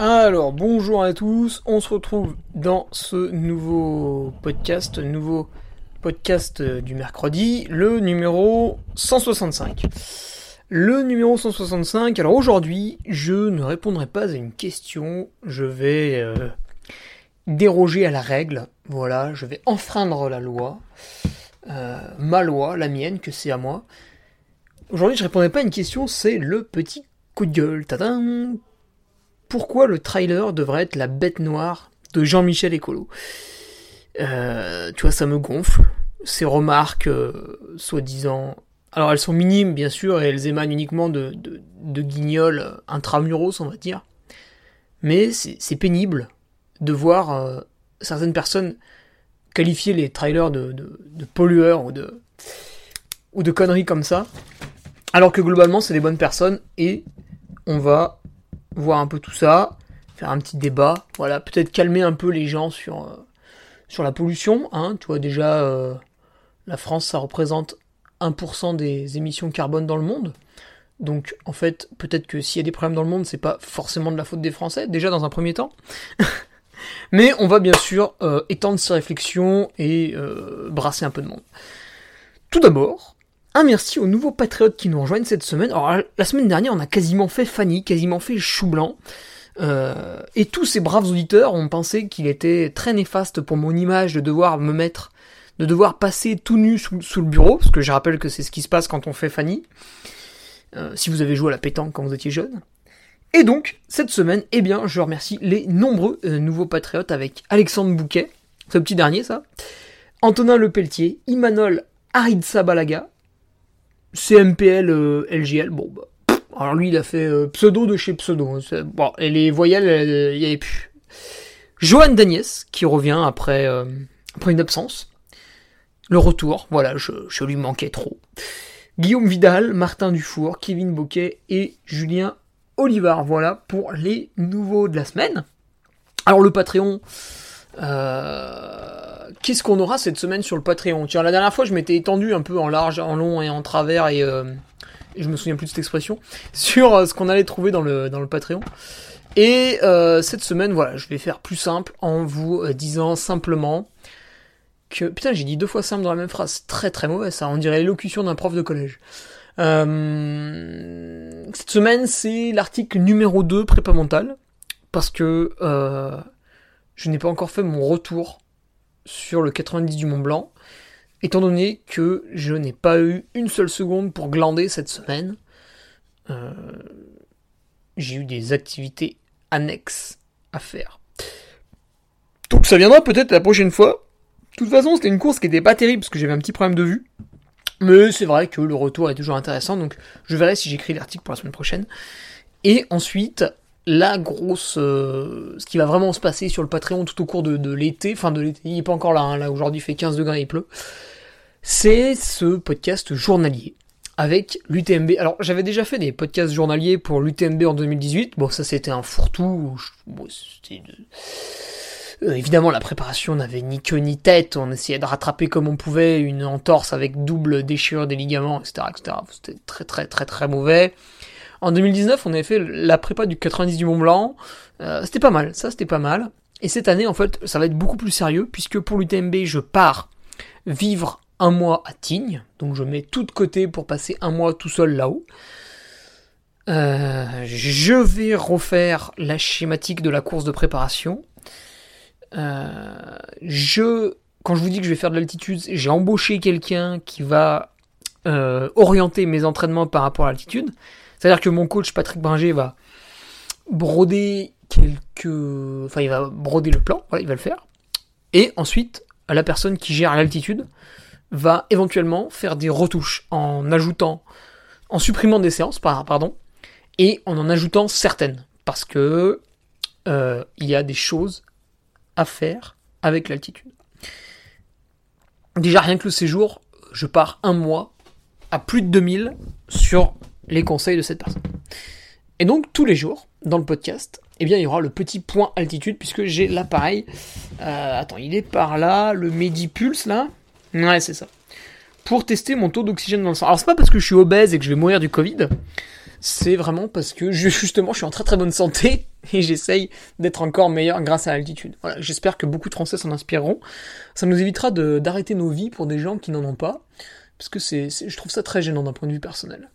Alors, bonjour à tous, on se retrouve dans ce nouveau podcast, nouveau podcast du mercredi, le numéro 165. Le numéro 165, alors aujourd'hui, je ne répondrai pas à une question, je vais euh, déroger à la règle, voilà, je vais enfreindre la loi, euh, ma loi, la mienne, que c'est à moi. Aujourd'hui, je répondrai pas à une question, c'est le petit coup de gueule. Tadam pourquoi le trailer devrait être la bête noire de Jean-Michel Écolo euh, Tu vois, ça me gonfle. Ces remarques, euh, soi-disant... Alors elles sont minimes, bien sûr, et elles émanent uniquement de, guignols intramuros, on va dire. Mais c'est pénible de voir euh, certaines personnes qualifier les trailers de, de, pollueurs ou de, ou de conneries comme ça, alors que globalement c'est des bonnes personnes et on va voir un peu tout ça, faire un petit débat, voilà, peut-être calmer un peu les gens sur, euh, sur la pollution, hein, tu vois déjà, euh, la France, ça représente 1% des émissions carbone dans le monde, donc en fait, peut-être que s'il y a des problèmes dans le monde, c'est pas forcément de la faute des Français, déjà dans un premier temps. Mais on va bien sûr euh, étendre ces réflexions et brasser un peu de monde. Tout d'abord, un merci aux nouveaux patriotes qui nous rejoignent cette semaine. Alors la semaine dernière, on a quasiment fait Fanny, quasiment fait Chou Blanc. Euh, et tous ces braves auditeurs ont pensé qu'il était très néfaste pour mon image de devoir me mettre, de devoir passer tout nu sous, le bureau, parce que je rappelle que c'est ce qui se passe quand on fait Fanny. Euh, si vous avez joué à la pétanque quand vous étiez jeune. Et donc, cette semaine, eh bien, je remercie les nombreux euh, nouveaux patriotes avec Alexandre Bouquet, ce petit dernier ça, Antonin Lepelletier, Imanol Aridsa Balaga, CMPL euh, LGL, bon bah. alors lui il a fait euh, pseudo de chez pseudo. Hein, bon, et les voyelles, il y avait plus. Johan Dagnès, qui revient après, euh, après une absence. Le retour, voilà, je, je lui manquais trop. Guillaume Vidal, Martin Dufour, Kevin Boquet et Julien Olivard. Voilà pour les nouveaux de la semaine. Alors le Patreon, euh, qu'est-ce qu'on aura cette semaine sur le Patreon? Tiens, la dernière fois, je m'étais étendu un peu en large, en long et en travers, et, euh, je me souviens plus de cette expression, sur euh, ce qu'on allait trouver dans le, dans le Patreon. Et euh, cette semaine, voilà, je vais faire plus simple en vous disant simplement que... Putain, j'ai dit deux fois simple dans la même phrase, très très mauvais ça, on dirait l'élocution d'un prof de collège. cette semaine, c'est l'article numéro 2 prépa mental, parce que je n'ai pas encore fait mon retour sur le 90 du Mont Blanc, étant donné que je n'ai pas eu une seule seconde pour glander cette semaine. Euh, j'ai eu des activités annexes à faire. Donc ça viendra peut-être la prochaine fois. De toute façon, c'était une course qui n'était pas terrible parce que j'avais un petit problème de vue. Mais c'est vrai que le retour est toujours intéressant, donc je verrai si j'écris l'article pour la semaine prochaine. Et ensuite, la grosse, euh, ce qui va vraiment se passer sur le Patreon tout au cours de, l'été, enfin de l'été, il n'est pas encore là, hein, là aujourd'hui fait 15 degrés et il pleut, c'est ce podcast journalier avec l'UTMB. Alors j'avais déjà fait des podcasts journaliers pour l'UTMB en 2018, bon ça c'était un fourre-tout, Euh, évidemment, la préparation n'avait ni queue ni tête. On essayait de rattraper comme on pouvait une entorse avec double déchirure des ligaments, etc., etc. C'était très, très, très, très mauvais. En 2019, on avait fait la prépa du 90 du Mont Blanc. Euh, c'était pas mal, ça c'était pas mal. Et cette année, en fait, ça va être beaucoup plus sérieux, puisque pour l'UTMB, je pars vivre un mois à Tignes. Donc je mets tout de côté pour passer un mois tout seul là-haut. Euh, je vais refaire la schématique de la course de préparation. Euh, je, quand je vous dis que je vais faire de l'altitude, j'ai embauché quelqu'un qui va orienter mes entraînements par rapport à l'altitude. C'est-à-dire que mon coach Patrick Bringer va broder quelques, enfin il va broder le plan, voilà, il va le faire. Et ensuite, la personne qui gère l'altitude va éventuellement faire des retouches en ajoutant, en supprimant des séances, pardon, et en en ajoutant certaines, parce que euh, il y a des choses à faire avec l'altitude. Déjà rien que le séjour, je pars un mois à plus de 2000 sur les conseils de cette personne. Et donc tous les jours, dans le podcast, eh bien il y aura le petit point altitude, puisque j'ai l'appareil. Euh, attends, il est par là, le Medipulse là. Ouais, c'est ça. Pour tester mon taux d'oxygène dans le sang. Alors c'est pas parce que je suis obèse et que je vais mourir du Covid, c'est vraiment parce que je, justement je suis en très très bonne santé et j'essaye d'être encore meilleur grâce à l'altitude. Voilà, j'espère que beaucoup de Français s'en inspireront. Ça nous évitera d'arrêter nos vies pour des gens qui n'en ont pas, parce que c'est, je trouve ça très gênant d'un point de vue personnel.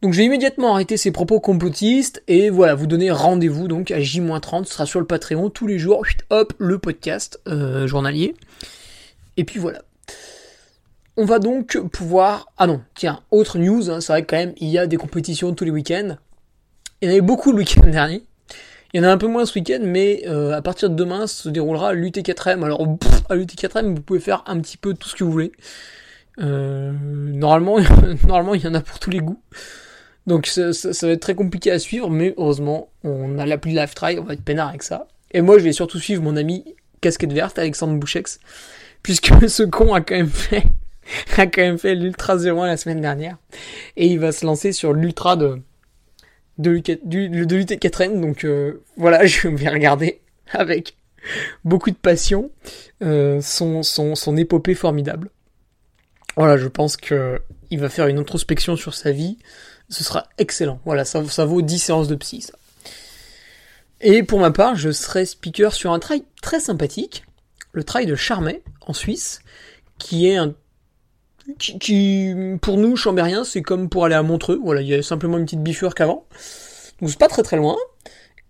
Donc je vais immédiatement arrêter ces propos complotistes et voilà, vous donner rendez-vous donc à J-30, ce sera sur le Patreon tous les jours, hop, le podcast euh, journalier. Et puis voilà. On va donc pouvoir... Ah non, tiens, autre news, hein, c'est vrai que quand même, il y a des compétitions tous les week-ends. Il y en avait beaucoup le week-end dernier. Il y en a un peu moins ce week-end, mais euh, à partir de demain se déroulera l'UT4M. Alors, à l'UT4M, vous pouvez faire un petit peu tout ce que vous voulez. Euh, normalement, normalement, il y en a pour tous les goûts. Donc ça, va être très compliqué à suivre, mais heureusement, on a l'appli Live Try, on va être peinard avec ça. Et moi, je vais surtout suivre mon ami Casquette Verte, Alexandre Bouchex, puisque ce con a quand même fait a quand même fait l'Ultra 01 la semaine dernière. Et il va se lancer sur l'Ultra de, de, l'UT4N. Donc euh, voilà, je vais regarder avec beaucoup de passion euh, son, son, son épopée formidable. Voilà, je pense que il va faire une introspection sur sa vie. Ce sera excellent. Voilà, ça, ça vaut 10 séances de psy, ça. Et pour ma part, je serai speaker sur un trail très sympathique, le trail de Charmey, en Suisse, qui est un qui, pour nous, Chambérien, c'est comme pour aller à Montreux. Voilà, il y a simplement une petite bifurque qu'avant. Donc c'est pas très très loin.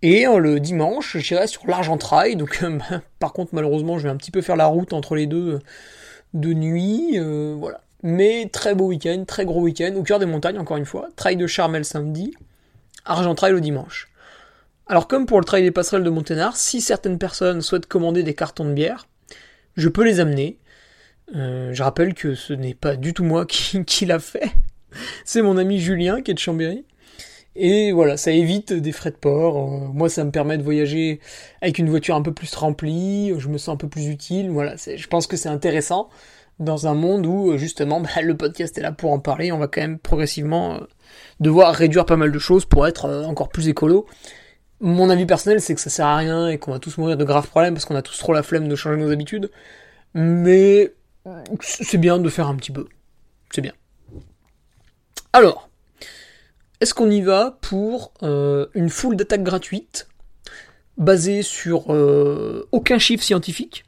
Et euh, le dimanche, j'irai sur l'Argentrail. Donc euh, par contre, malheureusement, je vais un petit peu faire la route entre les deux euh, de nuit. voilà. Mais très beau week-end, très gros week-end, au cœur des montagnes, encore une fois. Trail de Charmel samedi, Argentrail le dimanche. Alors comme pour le trail des passerelles de Monténard, si certaines personnes souhaitent commander des cartons de bière, je peux les amener. Euh, je rappelle que ce n'est pas du tout moi qui, qui l'a fait. C'est mon ami Julien qui est de Chambéry. Et voilà, ça évite des frais de port. Euh, moi, ça me permet de voyager avec une voiture un peu plus remplie. Je me sens un peu plus utile. Voilà, je pense que c'est intéressant dans un monde où justement bah, le podcast est là pour en parler. On va quand même progressivement euh, devoir réduire pas mal de choses pour être encore plus écolo. Mon avis personnel, c'est que ça sert à rien et qu'on va tous mourir de graves problèmes parce qu'on a tous trop la flemme de changer nos habitudes. Mais c'est bien de faire un petit peu. C'est bien. Alors, est-ce qu'on y va pour euh, une foule d'attaques gratuites basée sur euh, aucun chiffre scientifique?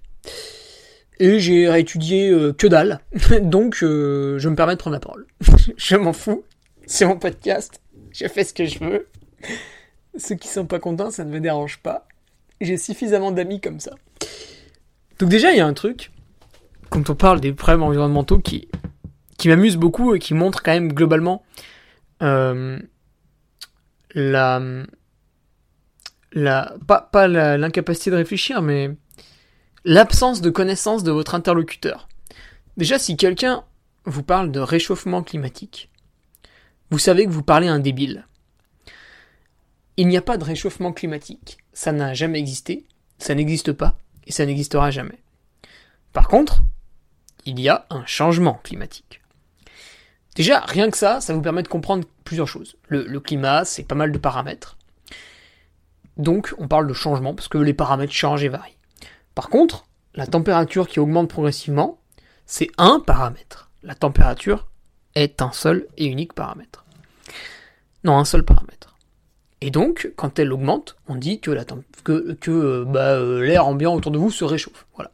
Et j'ai réétudié euh, que dalle, donc je me permets de prendre la parole. je m'en fous, c'est mon podcast, je fais ce que je veux. Ceux qui sont pas contents, ça ne me dérange pas. J'ai suffisamment d'amis comme ça. Donc déjà, il y a un truc, quand on parle des problèmes environnementaux qui, qui m'amusent beaucoup et qui montrent quand même globalement euh, la, la, pas l'incapacité de réfléchir, mais l'absence de connaissance de votre interlocuteur. Déjà, si quelqu'un vous parle de réchauffement climatique, vous savez que vous parlez un débile. Il n'y a pas de réchauffement climatique. Ça n'a jamais existé, ça n'existe pas, et ça n'existera jamais. Par contre, il y a un changement climatique. Déjà, rien que ça, ça vous permet de comprendre plusieurs choses. Le, climat, c'est pas mal de paramètres. Donc on parle de changement parce que les paramètres changent et varient. Par contre, la température qui augmente progressivement, c'est un paramètre. La température est un seul et unique paramètre. Non, un seul paramètre. Et donc, quand elle augmente, on dit que euh, bah, euh, l'air ambiant autour de vous se réchauffe. Voilà.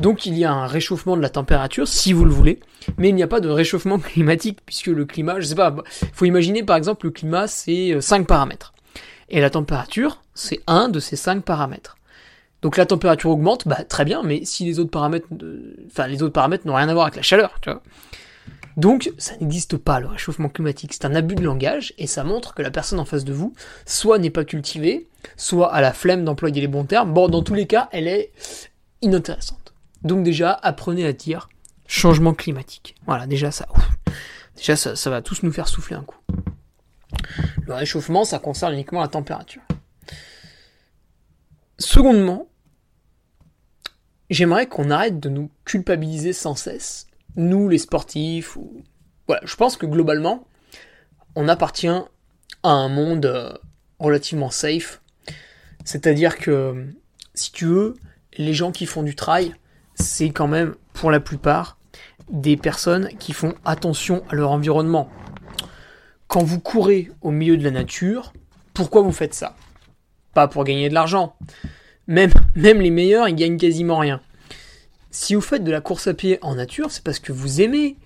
Donc il y a un réchauffement de la température, si vous le voulez, mais il n'y a pas de réchauffement climatique, puisque le climat, je sais pas, il faut imaginer par exemple le climat c'est 5 euh, paramètres. Et la température, c'est un de ces 5 paramètres. Donc la température augmente, bah très bien, mais si les autres paramètres, enfin les autres paramètres n'ont rien à voir avec la chaleur, tu vois. Donc ça n'existe pas le réchauffement climatique, c'est un abus de langage et ça montre que la personne en face de vous soit n'est pas cultivée, soit à la flemme d'employer les bons termes. Bon, dans tous les cas, elle est inintéressante. Donc déjà, apprenez à dire changement climatique. Voilà, déjà ça, déjà ça, ça va tous nous faire souffler un coup. Le réchauffement, ça concerne uniquement la température. Secondement, j'aimerais qu'on arrête de nous culpabiliser sans cesse, nous les sportifs, ou... voilà, je pense que globalement, on appartient à un monde euh, relativement safe, c'est-à-dire que, si tu veux, les gens qui font du trail, c'est quand même, pour la plupart, des personnes qui font attention à leur environnement. Quand vous courez au milieu de la nature, pourquoi vous faites ça? Pas pour gagner de l'argent, même, même les meilleurs, ils gagnent quasiment rien. Si vous faites de la course à pied en nature, c'est parce que vous aimez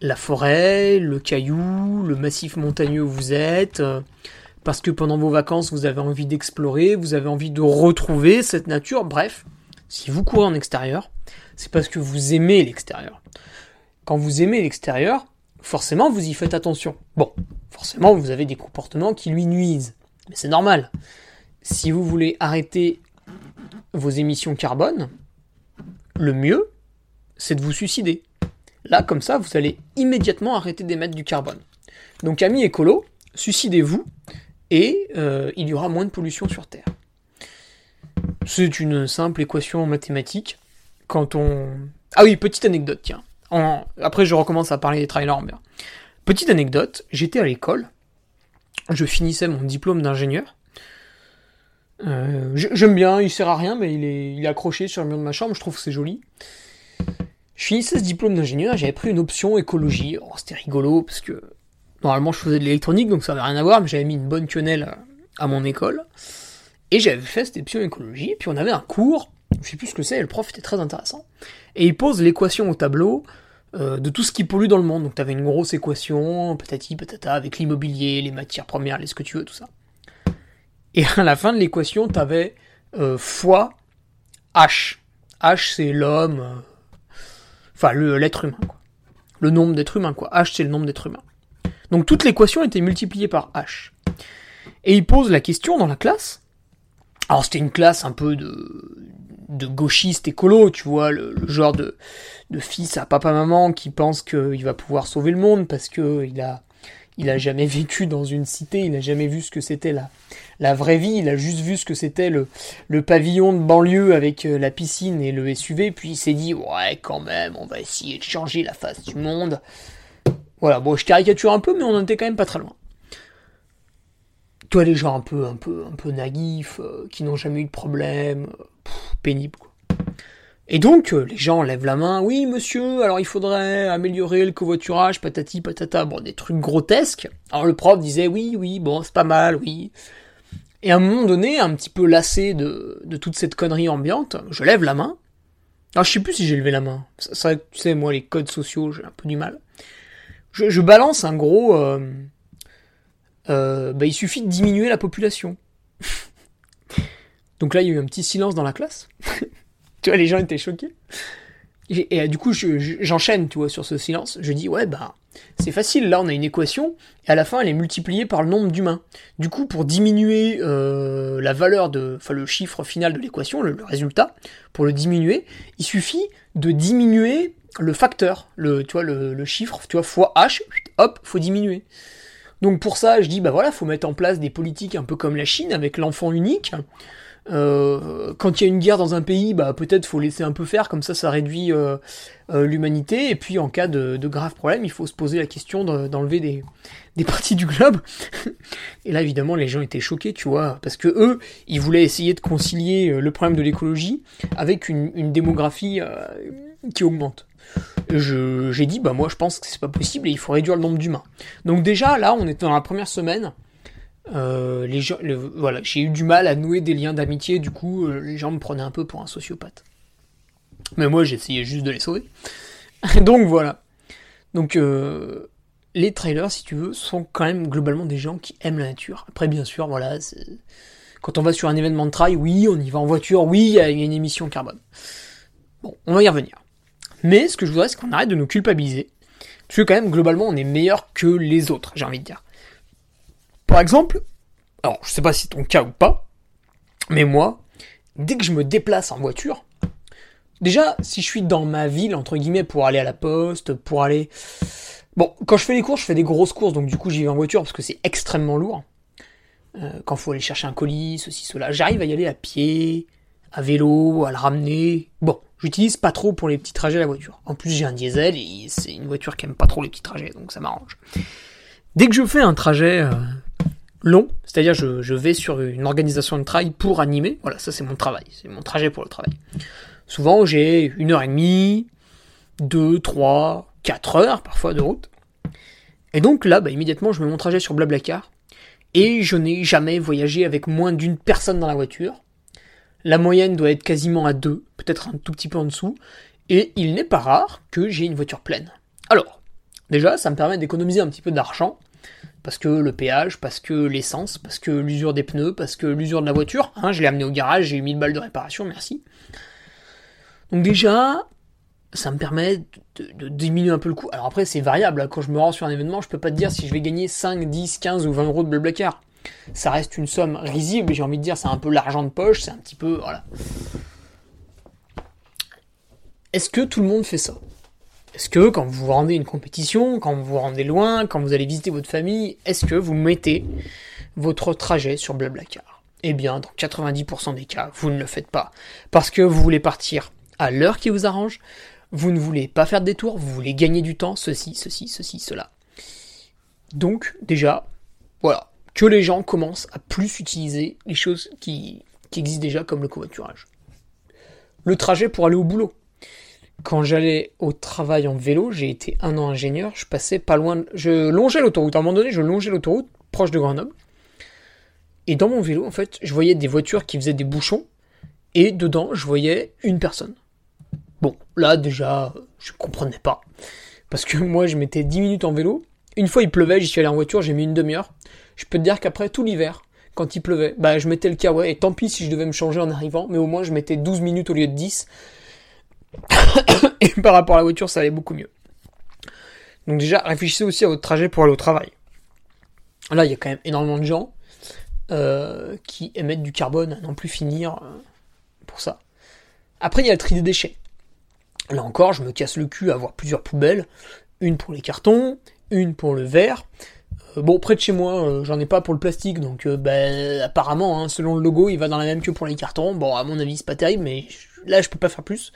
la forêt, le caillou, le massif montagneux où vous êtes, euh, parce que pendant vos vacances, vous avez envie d'explorer, vous avez envie de retrouver cette nature. Bref, si vous courez en extérieur, c'est parce que vous aimez l'extérieur. Quand vous aimez l'extérieur, forcément, vous y faites attention. Bon, forcément, vous avez des comportements qui lui nuisent. Mais c'est normal. Si vous voulez arrêter vos émissions carbone, le mieux, c'est de vous suicider. Là, comme ça, vous allez immédiatement arrêter d'émettre du carbone. Donc, amis écolo, suicidez-vous et euh, il y aura moins de pollution sur Terre. C'est une simple équation mathématique. Quand on... Ah oui, petite anecdote, tiens. Après, je recommence à parler des trailers bien. Petite anecdote, j'étais à l'école, je finissais mon diplôme d'ingénieur, euh, j'aime bien, il sert à rien, mais il est, il est accroché sur le mur de ma chambre, je trouve que c'est joli. Je finissais ce diplôme d'ingénieur, j'avais pris une option écologie. Oh, c'était rigolo, parce que normalement je faisais de l'électronique, donc ça n'avait rien à voir, mais j'avais mis une bonne quenelle à mon école. Et j'avais fait cette option écologie, puis on avait un cours, je sais plus ce que c'est, et le prof était très intéressant. Et il pose l'équation au tableau euh, de tout ce qui pollue dans le monde. Donc tu avais une grosse équation, patati patata, avec l'immobilier, les matières premières, les ce que tu veux, tout ça. Et à la fin de l'équation, tu avais euh, fois H. H, c'est l'homme, euh, enfin l'être humain, quoi. Le nombre d'êtres humains, quoi. H, c'est le nombre d'êtres humains. Donc toute l'équation était multipliée par H. Et il pose la question dans la classe. Alors c'était une classe un peu de, de gauchiste écolo, tu vois, le, genre de, de fils à papa-maman qui pense qu'il va pouvoir sauver le monde parce que il a, il a jamais vécu dans une cité, il a jamais vu ce que c'était la, la vraie vie, il a juste vu ce que c'était le, pavillon de banlieue avec euh, la piscine et le SUV, puis il s'est dit ouais quand même, on va essayer de changer la face du monde. Voilà, bon je caricature un peu, mais on en était quand même pas très loin. Toi les gens un peu un peu un peu naïfs, euh, qui n'ont jamais eu de problème, euh, pénible quoi. Et donc, les gens lèvent la main, oui monsieur, alors il faudrait améliorer le covoiturage, patati patata, bon, des trucs grotesques. Alors le prof disait, oui, oui, bon, c'est pas mal, oui. Et à un moment donné, un petit peu lassé de, toute cette connerie ambiante, je lève la main. Alors je sais plus si j'ai levé la main. Ça, tu sais, moi, les codes sociaux, j'ai un peu du mal. Je, je balance un gros... Euh, euh, bah, il suffit de diminuer la population. Donc là, il y a eu un petit silence dans la classe. tu vois, les gens étaient choqués. Et, du coup, j'enchaîne, tu vois, sur ce silence. Je dis, ouais, bah, c'est facile. Là, on a une équation, et à la fin, elle est multipliée par le nombre d'humains. Du coup, pour diminuer euh, la valeur de, enfin, le chiffre final de l'équation, le, résultat, pour le diminuer, il suffit de diminuer le facteur, le, tu vois, le, chiffre, tu vois, fois h, hop, faut diminuer. Donc pour ça, je dis, bah voilà, faut mettre en place des politiques un peu comme la Chine, avec l'enfant unique. Euh, quand il y a une guerre dans un pays, bah peut-être faut laisser un peu faire, comme ça ça réduit euh, euh, l'humanité. Et puis en cas de, graves problèmes, il faut se poser la question d'enlever des, des parties du globe. et là évidemment les gens étaient choqués, tu vois, parce que eux, ils voulaient essayer de concilier le problème de l'écologie avec une, une démographie qui augmente. J'ai dit bah moi je pense que c'est pas possible et il faut réduire le nombre d'humains. Donc déjà là on est dans la première semaine euh, les gens, voilà, j'ai eu du mal à nouer des liens d'amitié, du coup, euh, les gens me prenaient un peu pour un sociopathe. Mais moi, j'essayais juste de les sauver. Donc voilà. Donc euh, les trailers, si tu veux, sont quand même globalement des gens qui aiment la nature. Après, bien sûr, voilà, quand on va sur un événement de trail, oui, on y va en voiture, oui, il y a une émission carbone. Bon, on va y revenir. Mais ce que je voudrais, c'est qu'on arrête de nous culpabiliser. Parce que quand même, globalement, on est meilleur que les autres, j'ai envie de dire. Par exemple, alors je sais pas si ton cas ou pas, mais moi, dès que je me déplace en voiture, déjà, si je suis dans ma ville, entre guillemets, pour aller à la poste, pour aller... Bon, quand je fais les courses, je fais des grosses courses, donc du coup j'y vais en voiture parce que c'est extrêmement lourd. Euh, quand faut aller chercher un colis, ceci, cela. J'arrive à y aller à pied, à vélo, à le ramener. Bon, j'utilise pas trop pour les petits trajets la voiture. En plus, j'ai un diesel et c'est une voiture qui aime pas trop les petits trajets, donc ça m'arrange. Dès que je fais un trajet euh, long, c'est-à-dire je, vais sur une organisation de trail pour animer, voilà, ça c'est mon travail, c'est mon trajet pour le travail. Souvent j'ai une heure et demie, deux, trois, quatre heures parfois de route. Et donc là, bah, immédiatement je mets mon trajet sur Blablacar, et je n'ai jamais voyagé avec moins d'une personne dans la voiture. La moyenne doit être quasiment à deux, peut-être un tout petit peu en dessous, et il n'est pas rare que j'ai une voiture pleine. Alors, déjà, ça me permet d'économiser un petit peu d'argent, parce que le péage, parce que l'essence, parce que l'usure des pneus, parce que l'usure de la voiture. Hein, je l'ai amené au garage, j'ai eu 1000 balles de réparation, merci. Donc déjà, ça me permet de, diminuer un peu le coût. Alors après, c'est variable. Hein. Quand je me rends sur un événement, je peux pas te dire si je vais gagner 5, 10, 15 ou 20 euros de Blablacar. Ça reste une somme risible, j'ai envie de dire, c'est un peu l'argent de poche, c'est un petit peu... Voilà. Est-ce que tout le monde fait ça? Est-ce que quand vous rendez une compétition, quand vous vous rendez loin, quand vous allez visiter votre famille, est-ce que vous mettez votre trajet sur Blablacar? Eh bien, dans 90% des cas, vous ne le faites pas. Parce que vous voulez partir à l'heure qui vous arrange, vous ne voulez pas faire de détour, vous voulez gagner du temps, ceci, ceci, ceci, cela. Donc, déjà, voilà, que les gens commencent à plus utiliser les choses qui, qui existent déjà comme le covoiturage. Le trajet pour aller au boulot quand j'allais au travail en vélo, j'ai été un an ingénieur, je passais pas loin, je longeais l'autoroute. À un moment donné, je longeais l'autoroute proche de Grenoble. Et dans mon vélo, en fait, je voyais des voitures qui faisaient des bouchons. Et dedans, je voyais une personne. Bon, là, déjà, je comprenais pas. Parce que moi, je mettais 10 minutes en vélo. Une fois, il pleuvait, j'y suis allé en voiture, j'ai mis une demi-heure. Je peux te dire qu'après, tout l'hiver, quand il pleuvait, bah, je mettais le caouet. Et tant pis si je devais me changer en arrivant, mais au moins, je mettais 12 minutes au lieu de 10 et par rapport à la voiture, ça allait beaucoup mieux. Donc déjà, réfléchissez aussi à votre trajet pour aller au travail. Là, il y a quand même énormément de gens euh, qui émettent du carbone à non plus finir euh, pour ça. Après, il y a le tri des déchets. Là encore, je me casse le cul à avoir plusieurs poubelles. Une pour les cartons, une pour le verre. Euh, bon, près de chez moi, j'en ai pas pour le plastique, donc ben, apparemment, hein, selon le logo, il va dans la même queue pour les cartons. Bon, à mon avis, c'est pas terrible, mais là, je peux pas faire plus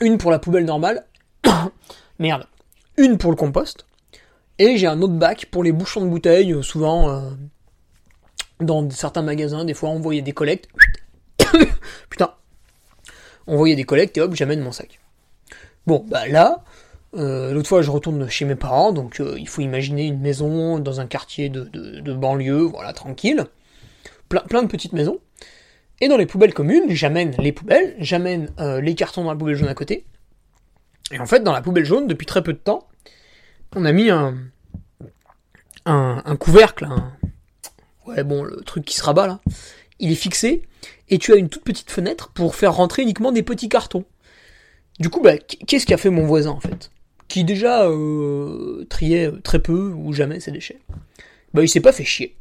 une pour la poubelle normale, merde, une pour le compost, et j'ai un autre bac pour les bouchons de bouteilles, euh, souvent euh, dans certains magasins, des fois on voyait des collectes. Putain, on voyait des collectes et hop, j'amène mon sac. Bon, bah là, euh, l'autre fois je retourne chez mes parents, donc il faut imaginer une maison dans un quartier de, banlieue, voilà, tranquille. Plein de petites maisons. Et dans les poubelles communes, j'amène les poubelles, j'amène euh, les cartons dans la poubelle jaune à côté. Et en fait, dans la poubelle jaune, depuis très peu de temps, on a mis un, un, couvercle, ouais bon, le truc qui se rabat là, il est fixé, et tu as une toute petite fenêtre pour faire rentrer uniquement des petits cartons. Du coup, bah, qu'est-ce qu'a fait mon voisin en fait? Qui déjà euh, triait très peu ou jamais ses déchets. Bah, il s'est pas fait chier.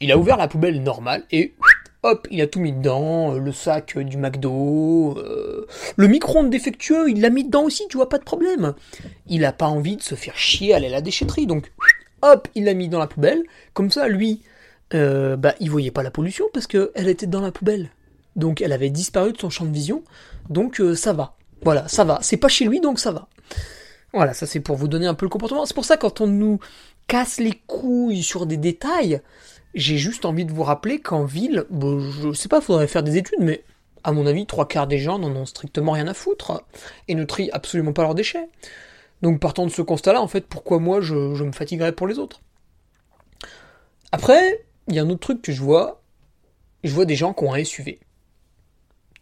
Il a ouvert la poubelle normale et Hop, il a tout mis dedans, euh, le sac du McDo, euh, le micro-ondes défectueux, il l'a mis dedans aussi, tu vois, pas de problème. Il a pas envie de se faire chier à aller à la déchetterie, donc hop, il l'a mis dans la poubelle. Comme ça, lui, euh, bah, il voyait pas la pollution parce qu'elle était dans la poubelle. Donc elle avait disparu de son champ de vision. Donc euh, ça va. Voilà, ça va. C'est pas chez lui, donc ça va. Voilà, ça c'est pour vous donner un peu le comportement. C'est pour ça quand on nous casse les couilles sur des détails, j'ai juste envie de vous rappeler qu'en ville, bon, je sais pas, faudrait faire des études, mais à mon avis, trois quarts des gens n'en ont strictement rien à foutre et ne trient absolument pas leurs déchets. Donc partant de ce constat-là, en fait, pourquoi moi je, me fatiguerais pour les autres? Après, il y a un autre truc que je vois. Je vois des gens qui ont un SUV.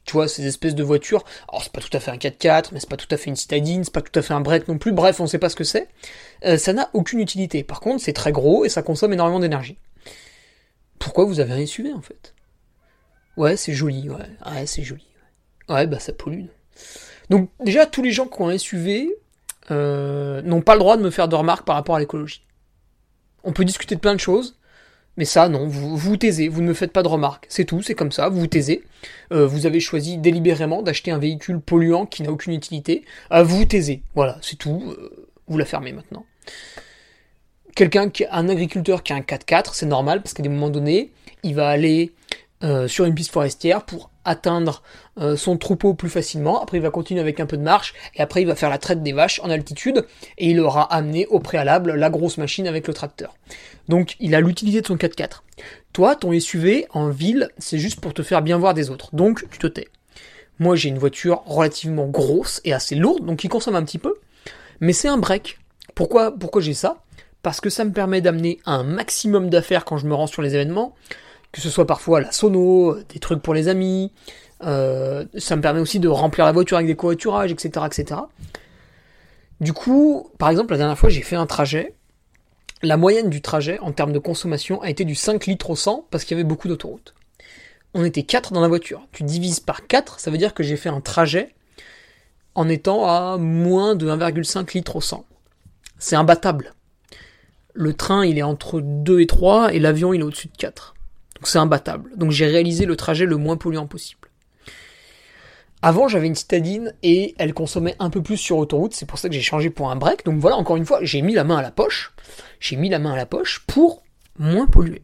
Tu vois, ces espèces de voitures. Alors, c'est pas tout à fait un 4x4, mais c'est pas tout à fait une citadine, c'est pas tout à fait un break non plus. Bref, on sait pas ce que c'est. Euh, ça n'a aucune utilité. Par contre, c'est très gros et ça consomme énormément d'énergie. Pourquoi vous avez un SUV en fait? Ouais, c'est joli, ouais. Ouais, c'est joli. Ouais, bah ça pollue. Donc, déjà, tous les gens qui ont un SUV euh, n'ont pas le droit de me faire de remarques par rapport à l'écologie. On peut discuter de plein de choses, mais ça, non, vous vous taisez, vous ne me faites pas de remarques. C'est tout, c'est comme ça, vous vous taisez. Euh, vous avez choisi délibérément d'acheter un véhicule polluant qui n'a aucune utilité. Vous vous taisez, voilà, c'est tout. Euh, vous la fermez maintenant. Quelqu'un qui un agriculteur qui a un 4x4, c'est normal parce qu'à des moments donnés, il va aller euh, sur une piste forestière pour atteindre euh, son troupeau plus facilement. Après, il va continuer avec un peu de marche et après, il va faire la traite des vaches en altitude et il aura amené au préalable la grosse machine avec le tracteur. Donc, il a l'utilité de son 4x4. Toi, ton SUV en ville, c'est juste pour te faire bien voir des autres. Donc, tu te tais. Moi, j'ai une voiture relativement grosse et assez lourde, donc qui consomme un petit peu, mais c'est un break. Pourquoi, pourquoi j'ai ça? Parce que ça me permet d'amener un maximum d'affaires quand je me rends sur les événements que ce soit parfois la sono, des trucs pour les amis. Euh, ça me permet aussi de remplir la voiture avec des covoiturages, etc., etc. Du coup, par exemple, la dernière fois, j'ai fait un trajet. La moyenne du trajet en termes de consommation a été du 5 litres au 100 parce qu'il y avait beaucoup d'autoroutes. On était 4 dans la voiture. Tu divises par 4, ça veut dire que j'ai fait un trajet en étant à moins de 1,5 litres au 100. C'est imbattable. Le train, il est entre 2 et 3 et l'avion, il est au-dessus de 4. Donc c'est imbattable. Donc j'ai réalisé le trajet le moins polluant possible. Avant, j'avais une citadine et elle consommait un peu plus sur autoroute, c'est pour ça que j'ai changé pour un break. Donc voilà, encore une fois, j'ai mis la main à la poche. J'ai mis la main à la poche pour moins polluer.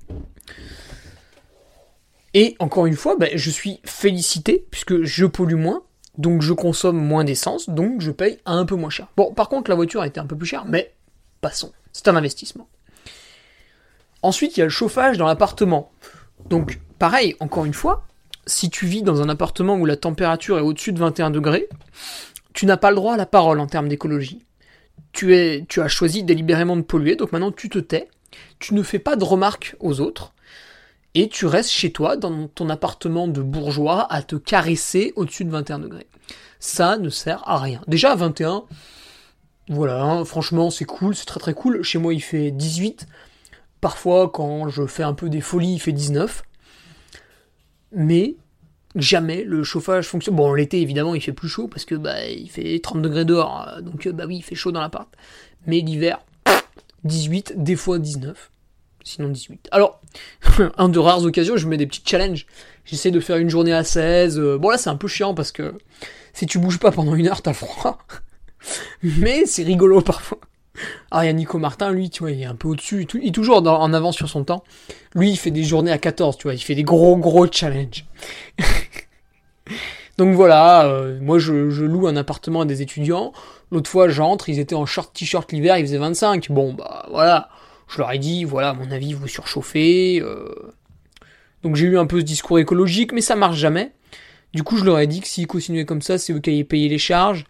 Et encore une fois, ben, je suis félicité puisque je pollue moins, donc je consomme moins d'essence, donc je paye un peu moins cher. Bon, par contre, la voiture a été un peu plus chère, mais passons. C'est un investissement. Ensuite, il y a le chauffage dans l'appartement. Donc, pareil, encore une fois, si tu vis dans un appartement où la température est au-dessus de 21 degrés, tu n'as pas le droit à la parole en termes d'écologie. Tu, es, tu as choisi délibérément de polluer, donc maintenant tu te tais, tu ne fais pas de remarques aux autres, et tu restes chez toi, dans ton appartement de bourgeois, à te caresser au-dessus de 21 degrés. Ça ne sert à rien. Déjà à 21, voilà, hein, franchement c'est cool, c'est très très cool. Chez moi il fait 18, Parfois, quand je fais un peu des folies, il fait 19. Mais jamais le chauffage fonctionne. Bon, l'été, évidemment, il fait plus chaud parce que bah, il fait 30 degrés dehors. Donc, bah oui, il fait chaud dans l'appart. Mais l'hiver, 18, des fois 19. Sinon 18. Alors, un de rares occasions, je mets des petits challenges. J'essaie de faire une journée à 16. Bon, là, c'est un peu chiant parce que si tu bouges pas pendant une heure, t'as froid. Mais c'est rigolo parfois. Ah, il y a Nico Martin, lui, tu vois, il est un peu au-dessus, il est toujours en avance sur son temps. Lui, il fait des journées à 14, tu vois, il fait des gros, gros challenges. Donc voilà, euh, moi je, loue un appartement à des étudiants. L'autre fois, j'entre, ils étaient en short t-shirt l'hiver, il faisait 25. Bon, bah voilà, je leur ai dit, voilà, mon avis, vous surchauffez. Euh. Donc j'ai eu un peu ce discours écologique, mais ça marche jamais. Du coup, je leur ai dit que s'ils continuaient comme ça, c'est eux qui allaient payer les charges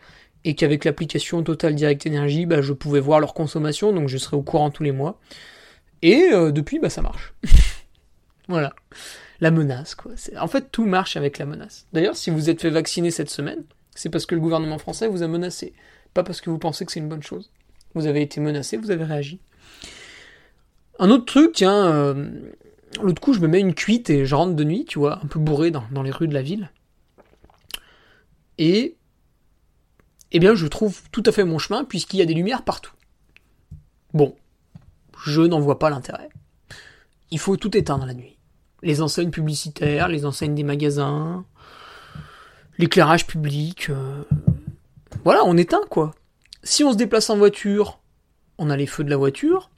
et qu'avec l'application Total Direct Energy, bah, je pouvais voir leur consommation, donc je serais au courant tous les mois. Et euh, depuis, bah, ça marche. voilà. La menace, quoi. En fait, tout marche avec la menace. D'ailleurs, si vous êtes fait vacciner cette semaine, c'est parce que le gouvernement français vous a menacé. Pas parce que vous pensez que c'est une bonne chose. Vous avez été menacé, vous avez réagi. Un autre truc, tiens, euh, l'autre coup, je me mets une cuite et je rentre de nuit, tu vois, un peu bourré dans, dans les rues de la ville. Et eh bien je trouve tout à fait mon chemin puisqu'il y a des lumières partout. Bon, je n'en vois pas l'intérêt. Il faut tout éteindre la nuit. Les enseignes publicitaires, les enseignes des magasins, l'éclairage public. Euh, voilà, on éteint quoi. Si on se déplace en voiture, on a les feux de la voiture.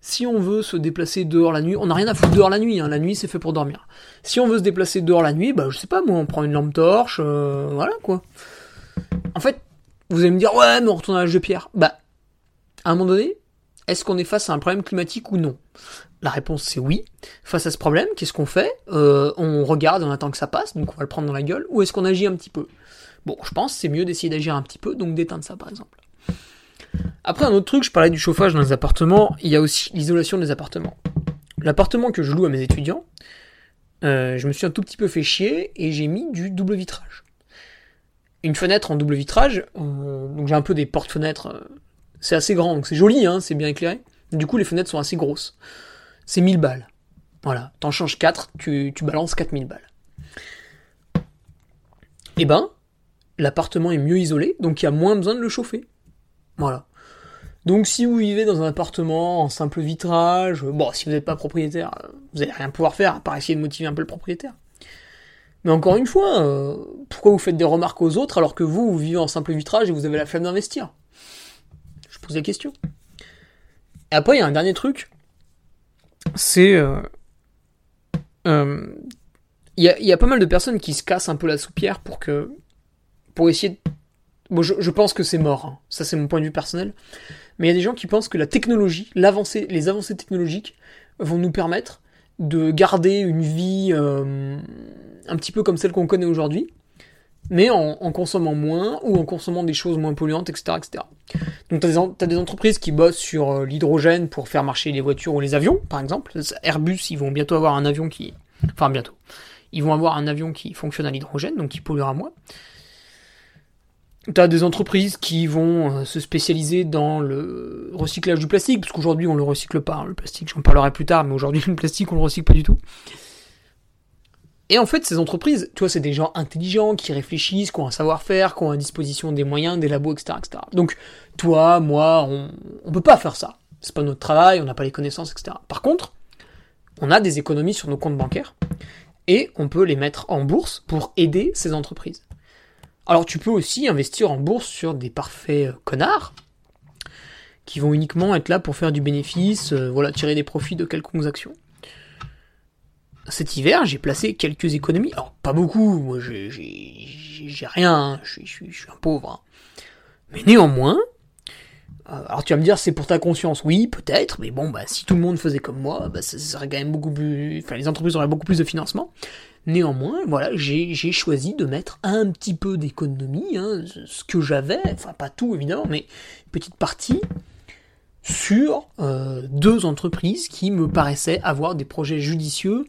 si on veut se déplacer dehors la nuit, on n'a rien à foutre dehors la nuit, hein, la nuit c'est fait pour dormir. Si on veut se déplacer dehors la nuit, bah je sais pas moi, on prend une lampe torche, euh, voilà quoi. En fait, vous allez me dire, ouais, mais on retourne à l'âge de pierre. Bah, à un moment donné, est-ce qu'on est face à un problème climatique ou non? La réponse c'est oui. Face à ce problème, qu'est-ce qu'on fait? Euh, On regarde, on attend que ça passe, donc on va le prendre dans la gueule, ou est-ce qu'on agit un petit peu? Bon, je pense c'est mieux d'essayer d'agir un petit peu, donc d'éteindre ça par exemple. Après, un autre truc, je parlais du chauffage dans les appartements, il y a aussi l'isolation des appartements. L'appartement que je loue à mes étudiants, euh, je me suis un tout petit peu fait chier et j'ai mis du double vitrage. Une fenêtre en double vitrage, euh, donc j'ai un peu des portes-fenêtres, euh, c'est assez grand, donc c'est joli, hein, c'est bien éclairé. Du coup, les fenêtres sont assez grosses. C'est 1000 balles. Voilà, t'en changes 4, tu, tu balances 4000 balles. Eh ben, l'appartement est mieux isolé, donc il y a moins besoin de le chauffer. Voilà. Donc si vous vivez dans un appartement en simple vitrage, bon, si vous n'êtes pas propriétaire, vous n'allez rien pouvoir faire à part essayer de motiver un peu le propriétaire. Mais encore une fois, euh, pourquoi vous faites des remarques aux autres alors que vous, vous vivez en simple vitrage et vous avez la flemme d'investir? Je pose la question. Et après, il y a un dernier truc. C'est... Euh, euh, il y, a, pas mal de personnes qui se cassent un peu la soupière pour que... pour essayer de Bon, je, pense que c'est mort, hein. ça c'est mon point de vue personnel. Mais il y a des gens qui pensent que la technologie, les avancées technologiques vont nous permettre de garder une vie un petit peu comme celle qu'on connaît aujourd'hui, mais en, consommant moins ou en consommant des choses moins polluantes, etc. etc. Donc tu as, des entreprises qui bossent sur euh, l'hydrogène pour faire marcher les voitures ou les avions, par exemple. Airbus, ils vont bientôt avoir un avion qui... Enfin bientôt. Ils vont avoir un avion qui fonctionne à l'hydrogène, donc qui polluera moins. T'as des entreprises qui vont euh, se spécialiser dans le recyclage du plastique, parce qu'aujourd'hui on le recycle pas, hein, le plastique, j'en parlerai plus tard, mais aujourd'hui le plastique on le recycle pas du tout. Et en fait, ces entreprises, tu vois, c'est des gens intelligents qui réfléchissent, qui ont un savoir-faire, qui ont à disposition des moyens, des labos, etc.. Donc, toi, moi, on, on peut pas faire ça. C'est pas notre travail, on n'a pas les connaissances, etc. Par contre, on a des économies sur nos comptes bancaires et on peut les mettre en bourse pour aider ces entreprises. Alors tu peux aussi investir en bourse sur des parfaits euh, connards qui vont uniquement être là pour faire du bénéfice, euh, voilà, tirer des profits de quelconques actions. Cet hiver, j'ai placé quelques économies. Alors pas beaucoup, moi j'ai rien, hein. je, suis, un pauvre. Hein. Mais néanmoins, euh, alors tu vas me dire c'est pour ta conscience, oui peut-être, mais bon bah si tout le monde faisait comme moi, bah, ça serait quand même beaucoup plus, enfin les entreprises auraient beaucoup plus de financement. Néanmoins, voilà, j'ai choisi de mettre un petit peu d'économie, hein, ce que j'avais, enfin pas tout évidemment, mais une petite partie, sur euh, deux entreprises qui me paraissaient avoir des projets judicieux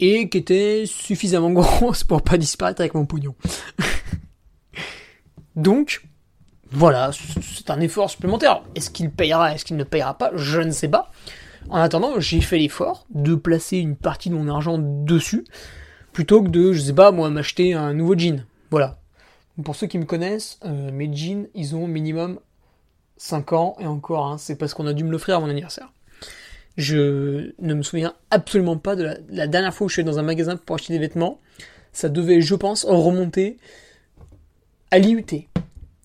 et qui étaient suffisamment grosses pour pas disparaître avec mon pognon. Donc, voilà, c'est un effort supplémentaire. Est-ce qu'il payera, est-ce qu'il ne payera pas? Je ne sais pas. En attendant, j'ai fait l'effort de placer une partie de mon argent dessus plutôt que de, je sais pas, moi, m'acheter un nouveau jean. Voilà. Pour ceux qui me connaissent, euh, mes jeans, ils ont minimum 5 ans, et encore, hein, c'est parce qu'on a dû me l'offrir à mon anniversaire. Je ne me souviens absolument pas de la, dernière fois où je suis allé dans un magasin pour acheter des vêtements. Ça devait, je pense, remonter à l'IUT,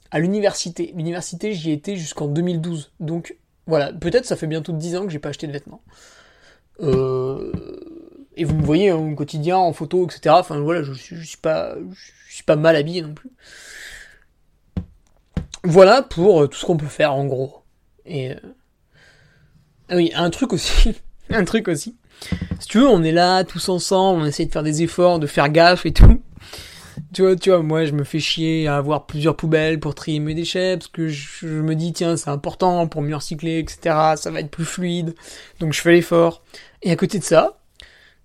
à l'université. L'université, j'y étais jusqu'en 2012. Donc, voilà, peut-être ça fait bientôt 10 ans que j'ai pas acheté de vêtements. Euh, et vous me voyez hein, au quotidien, en photo, etc. Enfin voilà, je, je, je suis pas mal habillé non plus. Voilà pour euh, tout ce qu'on peut faire en gros. Et euh... ah oui, un truc aussi, un truc aussi. Si tu veux, on est là tous ensemble, on essaie de faire des efforts, de faire gaffe et tout. Tu vois, tu vois, moi je me fais chier à avoir plusieurs poubelles pour trier mes déchets parce que je, me dis tiens c'est important pour mieux recycler, etc. Ça va être plus fluide, donc je fais l'effort. Et à côté de ça,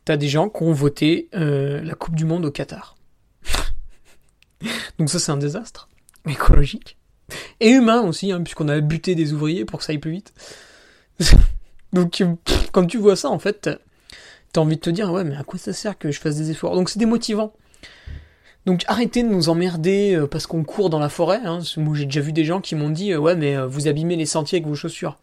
t'as des gens qui ont voté euh, la Coupe du Monde au Qatar. Donc ça c'est un désastre écologique. Et humain aussi, hein, puisqu'on a buté des ouvriers pour que ça aille plus vite. Donc quand tu vois ça, en fait, t'as envie de te dire, ouais, mais à quoi ça sert que je fasse des efforts? Donc c'est démotivant. Donc arrêtez de nous emmerder euh, parce qu'on court dans la forêt. Hein. Moi j'ai déjà vu des gens qui m'ont dit, euh, ouais, mais vous abîmez les sentiers avec vos chaussures.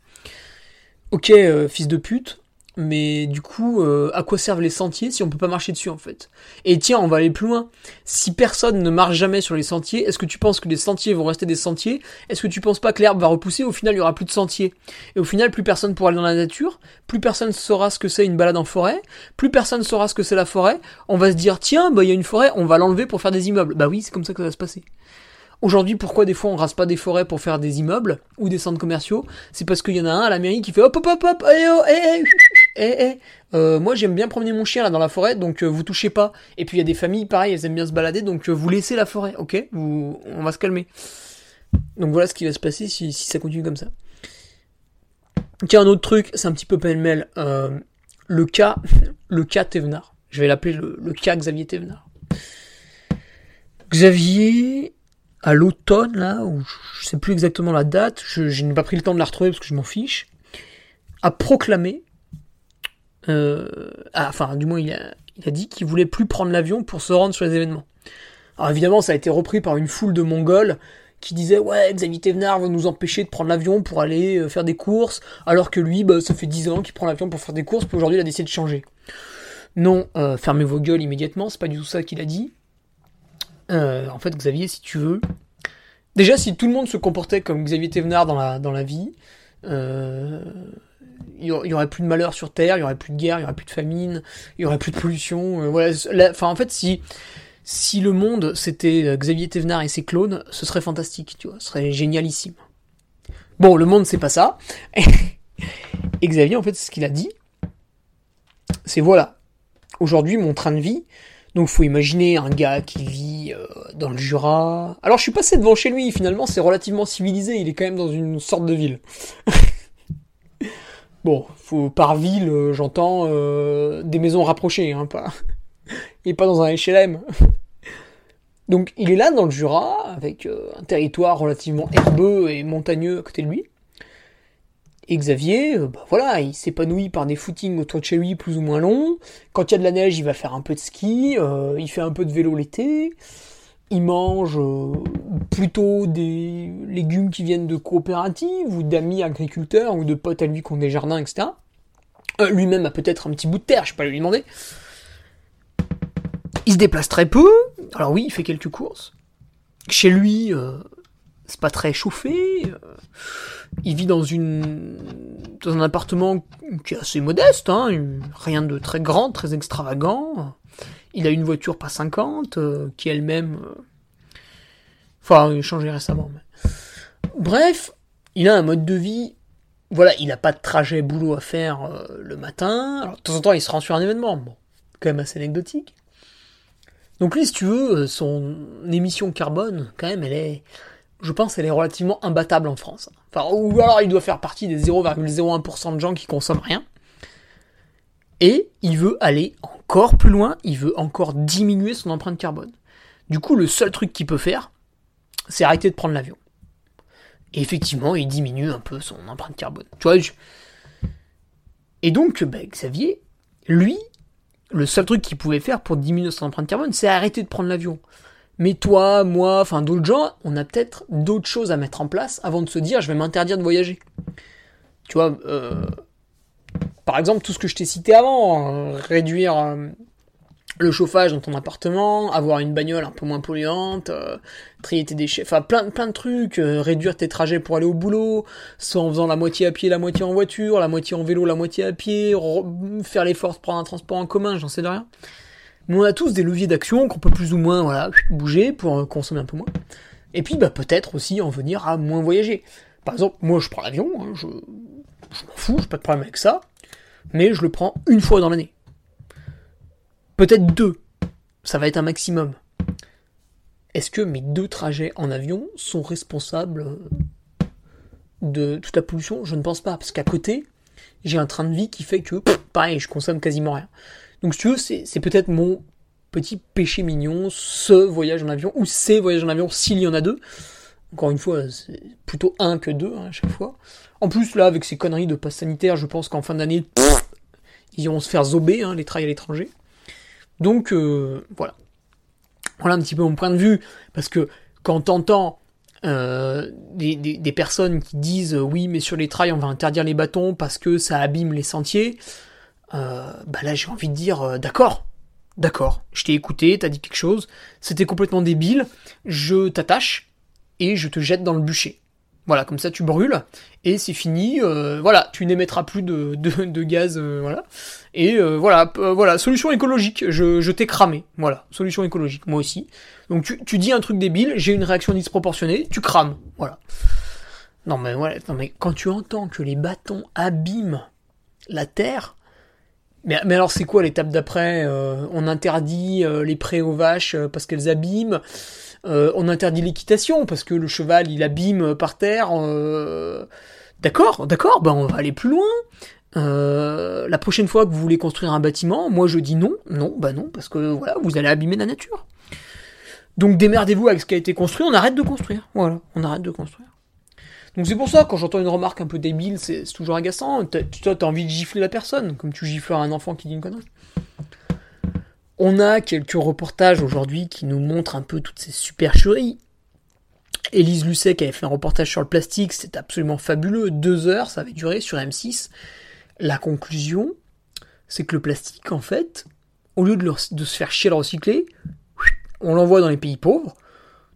Ok, fils de pute, mais du coup, euh, à quoi servent les sentiers si on peut pas marcher dessus en fait? Et tiens, on va aller plus loin. Si personne ne marche jamais sur les sentiers, est-ce que tu penses que les sentiers vont rester des sentiers? Est-ce que tu penses pas que l'herbe va repousser? Au final, il y aura plus de sentiers. Et au final, plus personne pourra aller dans la nature, plus personne saura ce que c'est une balade en forêt, plus personne saura ce que c'est la forêt. On va se dire tiens, bah il y a une forêt, on va l'enlever pour faire des immeubles. Bah oui, c'est comme ça que ça va se passer. Aujourd'hui, pourquoi des fois on rase pas des forêts pour faire des immeubles ou des centres commerciaux? C'est parce qu'il y en a un à la mairie qui fait hop hop hop hop, eh oh, eh, eh, eh, eh. Euh, moi j'aime bien promener mon chien là dans la forêt, donc euh, vous touchez pas. Et puis il y a des familles, pareil, elles aiment bien se balader, donc euh, vous laissez la forêt, ok? On va se calmer. Donc voilà ce qui va se passer si, ça continue comme ça. Tiens, un autre truc, c'est un petit peu pêle-mêle. le cas, le cas Thévenard. Je vais l'appeler le, cas Xavier Thévenard. Xavier, à l'automne, là, où je sais plus exactement la date, je, n'ai pas pris le temps de la retrouver parce que je m'en fiche, a proclamé, euh, enfin, du moins, il a, dit qu'il voulait plus prendre l'avion pour se rendre sur les événements. Alors évidemment, ça a été repris par une foule de Mongols qui disaient ouais Xavier Thévenard va nous empêcher de prendre l'avion pour aller euh, faire des courses, alors que lui, bah, ça fait 10 ans qu'il prend l'avion pour faire des courses, puis aujourd'hui il a décidé de changer. Non, euh, fermez vos gueules immédiatement, c'est pas du tout ça qu'il a dit. En fait, Xavier, si tu veux. Déjà, si tout le monde se comportait comme Xavier Thévenard dans la, dans la vie, il y aurait plus de malheur sur Terre, il y aurait plus de guerre, il y aurait plus de famine, il y aurait plus de pollution. Euh, voilà. Enfin, en fait, si si le monde c'était Xavier Thévenard et ses clones, ce serait fantastique, tu vois, ce serait génialissime. Bon, le monde c'est pas ça. et Xavier, en fait, ce qu'il a dit, c'est voilà. Aujourd'hui, mon train de vie, donc faut imaginer un gars qui vit euh, dans le Jura. Alors je suis passé devant chez lui, finalement c'est relativement civilisé, il est quand même dans une sorte de ville. bon, par ville, euh, j'entends euh, des maisons rapprochées, hein, pas. et pas dans un HLM. Donc il est là dans le Jura, avec un territoire relativement herbeux et montagneux à côté de lui. Et Xavier, euh, bah voilà, il s'épanouit par des footings autour de chez lui plus ou moins longs. Quand il y a de la neige, il va faire un peu de ski, euh, il fait un peu de vélo l'été. Il mange euh, plutôt des légumes qui viennent de coopératives ou d'amis agriculteurs ou de potes à lui qui ont des jardins, etc. Lui-même a peut-être un petit bout de terre, je peux pas lui demander. Il se déplace très peu. Alors oui, il fait quelques courses. Chez lui, c'est pas très chauffé. Euh, il vit dans une dans un appartement qui est assez modeste, hein, rien de très grand, très extravagant. Il a une voiture pas 50, euh, qui elle-même, euh, enfin, il a changé récemment. Bref, il a un mode de vie. Voilà, il n'a pas de trajet boulot à faire le matin. Alors, de temps en temps, il se rend sur un événement. Bon, quand même assez anecdotique. Donc lui, si tu veux, son émission carbone, quand même, elle est, je pense qu'elle est relativement imbattable en France. Enfin, ou alors il doit faire partie des 0,01% de gens qui consomment rien. Et il veut aller encore plus loin, il veut encore diminuer son empreinte carbone. Du coup, le seul truc qu'il peut faire, c'est arrêter de prendre l'avion. Et effectivement, il diminue un peu son empreinte carbone. Tu vois, Et donc, ben, Xavier, lui, le seul truc qu'il pouvait faire pour diminuer son empreinte carbone, c'est arrêter de prendre l'avion. Mais toi, moi, enfin d'autres gens, on a peut-être d'autres choses à mettre en place avant de se dire je vais m'interdire de voyager. Tu vois, euh, par exemple, tout ce que je t'ai cité avant, hein, réduire euh, le chauffage dans ton appartement, avoir une bagnole un peu moins polluante, euh, trier tes déchets, enfin plein, plein de trucs, réduire tes trajets pour aller au boulot, soit en faisant la moitié à pied, la moitié en voiture, la moitié en vélo, la moitié à pied, faire l'effort de prendre un transport en commun, j'en sais de rien. Mais on a tous des leviers d'action qu'on peut plus ou moins voilà, bouger pour euh, consommer un peu moins. Et puis bah, peut-être aussi en venir à moins voyager. Par exemple, moi je prends l'avion, hein, je, je m'en fous, j'ai pas de problème avec ça, mais je le prends une fois dans l'année. Peut-être deux, ça va être un maximum. Est-ce que mes deux trajets en avion sont responsables euh, de toute la pollution? Je ne pense pas, parce qu'à côté, j'ai un train de vie qui fait que, pareil, je consomme quasiment rien. Donc si tu veux, c'est peut-être mon petit péché mignon, ce voyage en avion, ou ces voyages en avion, s'il y en a deux. Encore une fois, c'est plutôt un que deux hein, à chaque fois. En plus, là, avec ces conneries de passe sanitaire, je pense qu'en fin d'année, ils vont se faire zober, hein, les trails à l'étranger. Donc, euh, voilà. Voilà un petit peu mon point de vue, parce que quand t'entends euh, des, personnes qui disent oui, mais sur les trails, on va interdire les bâtons parce que ça abîme les sentiers, euh, bah là j'ai envie de dire d'accord, d'accord, je t'ai écouté, t'as dit quelque chose, c'était complètement débile, je t'attache et je te jette dans le bûcher. Voilà, comme ça tu brûles et c'est fini. euh, voilà, tu n'émettras plus de, gaz, euh, voilà. Et euh, voilà, voilà, solution écologique. Je, je t'ai cramé. Voilà, solution écologique. Moi aussi. Donc tu, dis un truc débile, j'ai une réaction disproportionnée, tu crames. Voilà. Non mais voilà, non mais quand tu entends que les bâtons abîment la terre, mais, alors c'est quoi l'étape d'après On interdit les prés aux vaches parce qu'elles abîment. Euh, on interdit l'équitation parce que le cheval il abîme par terre. euh, D'accord, d'accord, ben on va aller plus loin. Euh, la prochaine fois que vous voulez construire un bâtiment, moi je dis non, non, bah non, parce que voilà, vous allez abîmer la nature. Donc démerdez-vous avec ce qui a été construit, on arrête de construire. Voilà, on arrête de construire. Donc c'est pour ça, quand j'entends une remarque un peu débile, c'est toujours agaçant. Toi, t'as envie de gifler la personne, comme tu giflerais un enfant qui dit une connerie. On a quelques reportages aujourd'hui qui nous montrent un peu toutes ces supercheries. Élise Lucet avait fait un reportage sur le plastique, c'était absolument fabuleux. Deux heures, ça avait duré sur M6. La conclusion, c'est que le plastique, en fait, au lieu de, de se faire chier le recycler, on l'envoie dans les pays pauvres.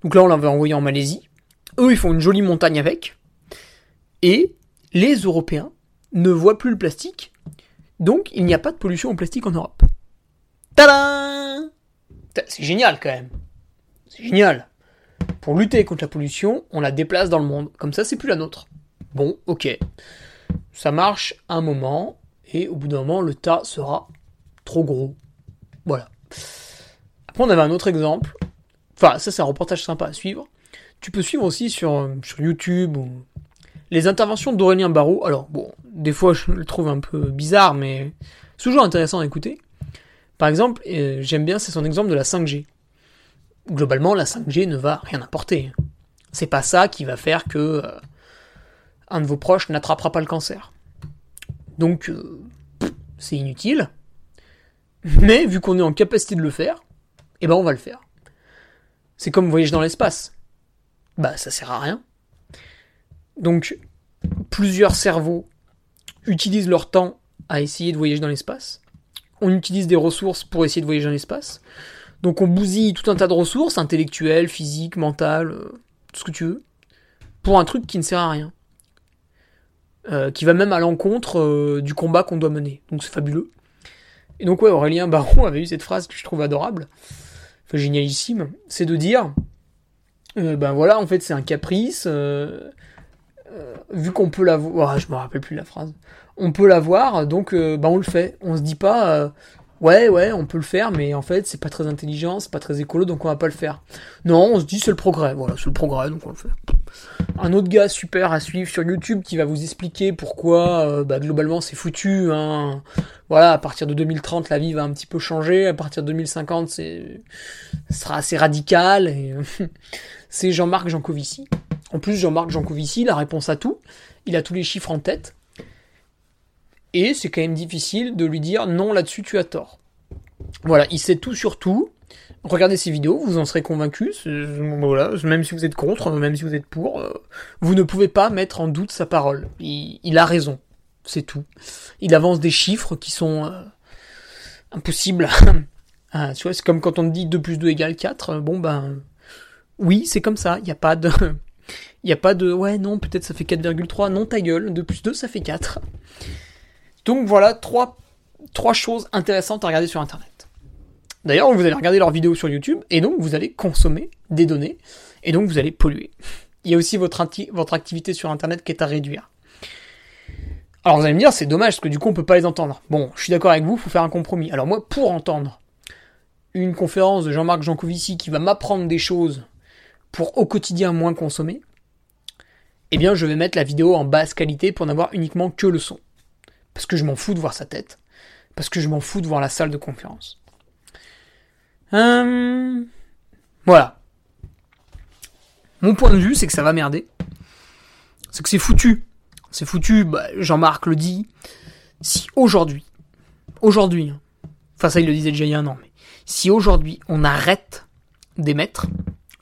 Donc là, on l'avait envoyé en Malaisie. Eux, ils font une jolie montagne avec. Et les Européens ne voient plus le plastique. Donc, il n'y a pas de pollution au plastique en Europe. C'est génial quand même. C'est génial. Pour lutter contre la pollution, on la déplace dans le monde. Comme ça, c'est plus la nôtre. Bon, ok. Ça marche un moment, et au bout d'un moment, le tas sera trop gros. Voilà. Après, on avait un autre exemple. Enfin, ça, c'est un reportage sympa à suivre. Tu peux suivre aussi sur, euh, YouTube ou les interventions d'Aurélien Barraud. Alors, bon, des fois, je le trouve un peu bizarre, mais c'est toujours intéressant à écouter. Par exemple, euh, j'aime bien, c'est son exemple de la 5G. Globalement, la 5G ne va rien apporter. C'est pas ça qui va faire que euh, un de vos proches n'attrapera pas le cancer. Donc, euh, c'est inutile. Mais vu qu'on est en capacité de le faire, eh ben on va le faire. C'est comme voyager dans l'espace. Bah ça sert à rien. Donc plusieurs cerveaux utilisent leur temps à essayer de voyager dans l'espace. On utilise des ressources pour essayer de voyager dans l'espace. Donc on bousille tout un tas de ressources, intellectuelles, physiques, mentales, euh, tout ce que tu veux, pour un truc qui ne sert à rien. Euh, qui va même à l'encontre euh, du combat qu'on doit mener. Donc c'est fabuleux. Et donc ouais, Aurélien Baron avait eu cette phrase que je trouve adorable, génialissime, c'est de dire, ben voilà, en fait c'est un caprice, vu qu'on peut l'avoir, oh, je me rappelle plus la phrase, on peut l'avoir, donc euh, ben on le fait. On se dit pas, euh, ouais ouais, on peut le faire, mais en fait c'est pas très intelligent, c'est pas très écolo, donc on va pas le faire. Non, on se dit c'est le progrès, voilà, c'est le progrès, donc on le fait. Un autre gars super à suivre sur YouTube qui va vous expliquer pourquoi euh, bah, globalement c'est foutu. Hein. Voilà, à partir de 2030 la vie va un petit peu changer, à partir de 2050 c'est ce sera assez radical. C'est Jean-Marc Jancovici. En plus Jean-Marc Jancovici, la réponse à tout, il a tous les chiffres en tête. Et c'est quand même difficile de lui dire non là-dessus tu as tort. Voilà, il sait tout sur tout. Regardez ces vidéos, vous en serez convaincus. Voilà, même si vous êtes contre, même si vous êtes pour, euh, vous ne pouvez pas mettre en doute sa parole. Il, a raison, c'est tout. Il avance des chiffres qui sont euh, impossibles. ah, c'est comme quand on dit 2 plus 2 égale 4. Bon ben, oui, c'est comme ça. Il n'y a pas de, il n'y a pas de, ouais non, peut-être ça fait 4,3. Non, ta gueule. 2 plus 2, ça fait 4. Donc voilà trois, choses intéressantes à regarder sur Internet. D'ailleurs, vous allez regarder leurs vidéos sur YouTube, et donc vous allez consommer des données, et donc vous allez polluer. Il y a aussi votre, activité sur Internet qui est à réduire. Alors vous allez me dire, c'est dommage, parce que du coup on peut pas les entendre. Bon, je suis d'accord avec vous, il faut faire un compromis. Alors moi, pour entendre une conférence de Jean-Marc Jancovici qui va m'apprendre des choses pour au quotidien moins consommer, eh bien je vais mettre la vidéo en basse qualité pour n'avoir uniquement que le son. Parce que je m'en fous de voir sa tête. Parce que je m'en fous de voir la salle de conférence. Hum... Voilà. Mon point de vue, c'est que ça va merder. C'est que c'est foutu. C'est foutu, bah, Jean-Marc le dit. Si aujourd'hui, aujourd'hui, hein, enfin ça il le disait déjà il y a un an, mais si aujourd'hui on arrête d'émettre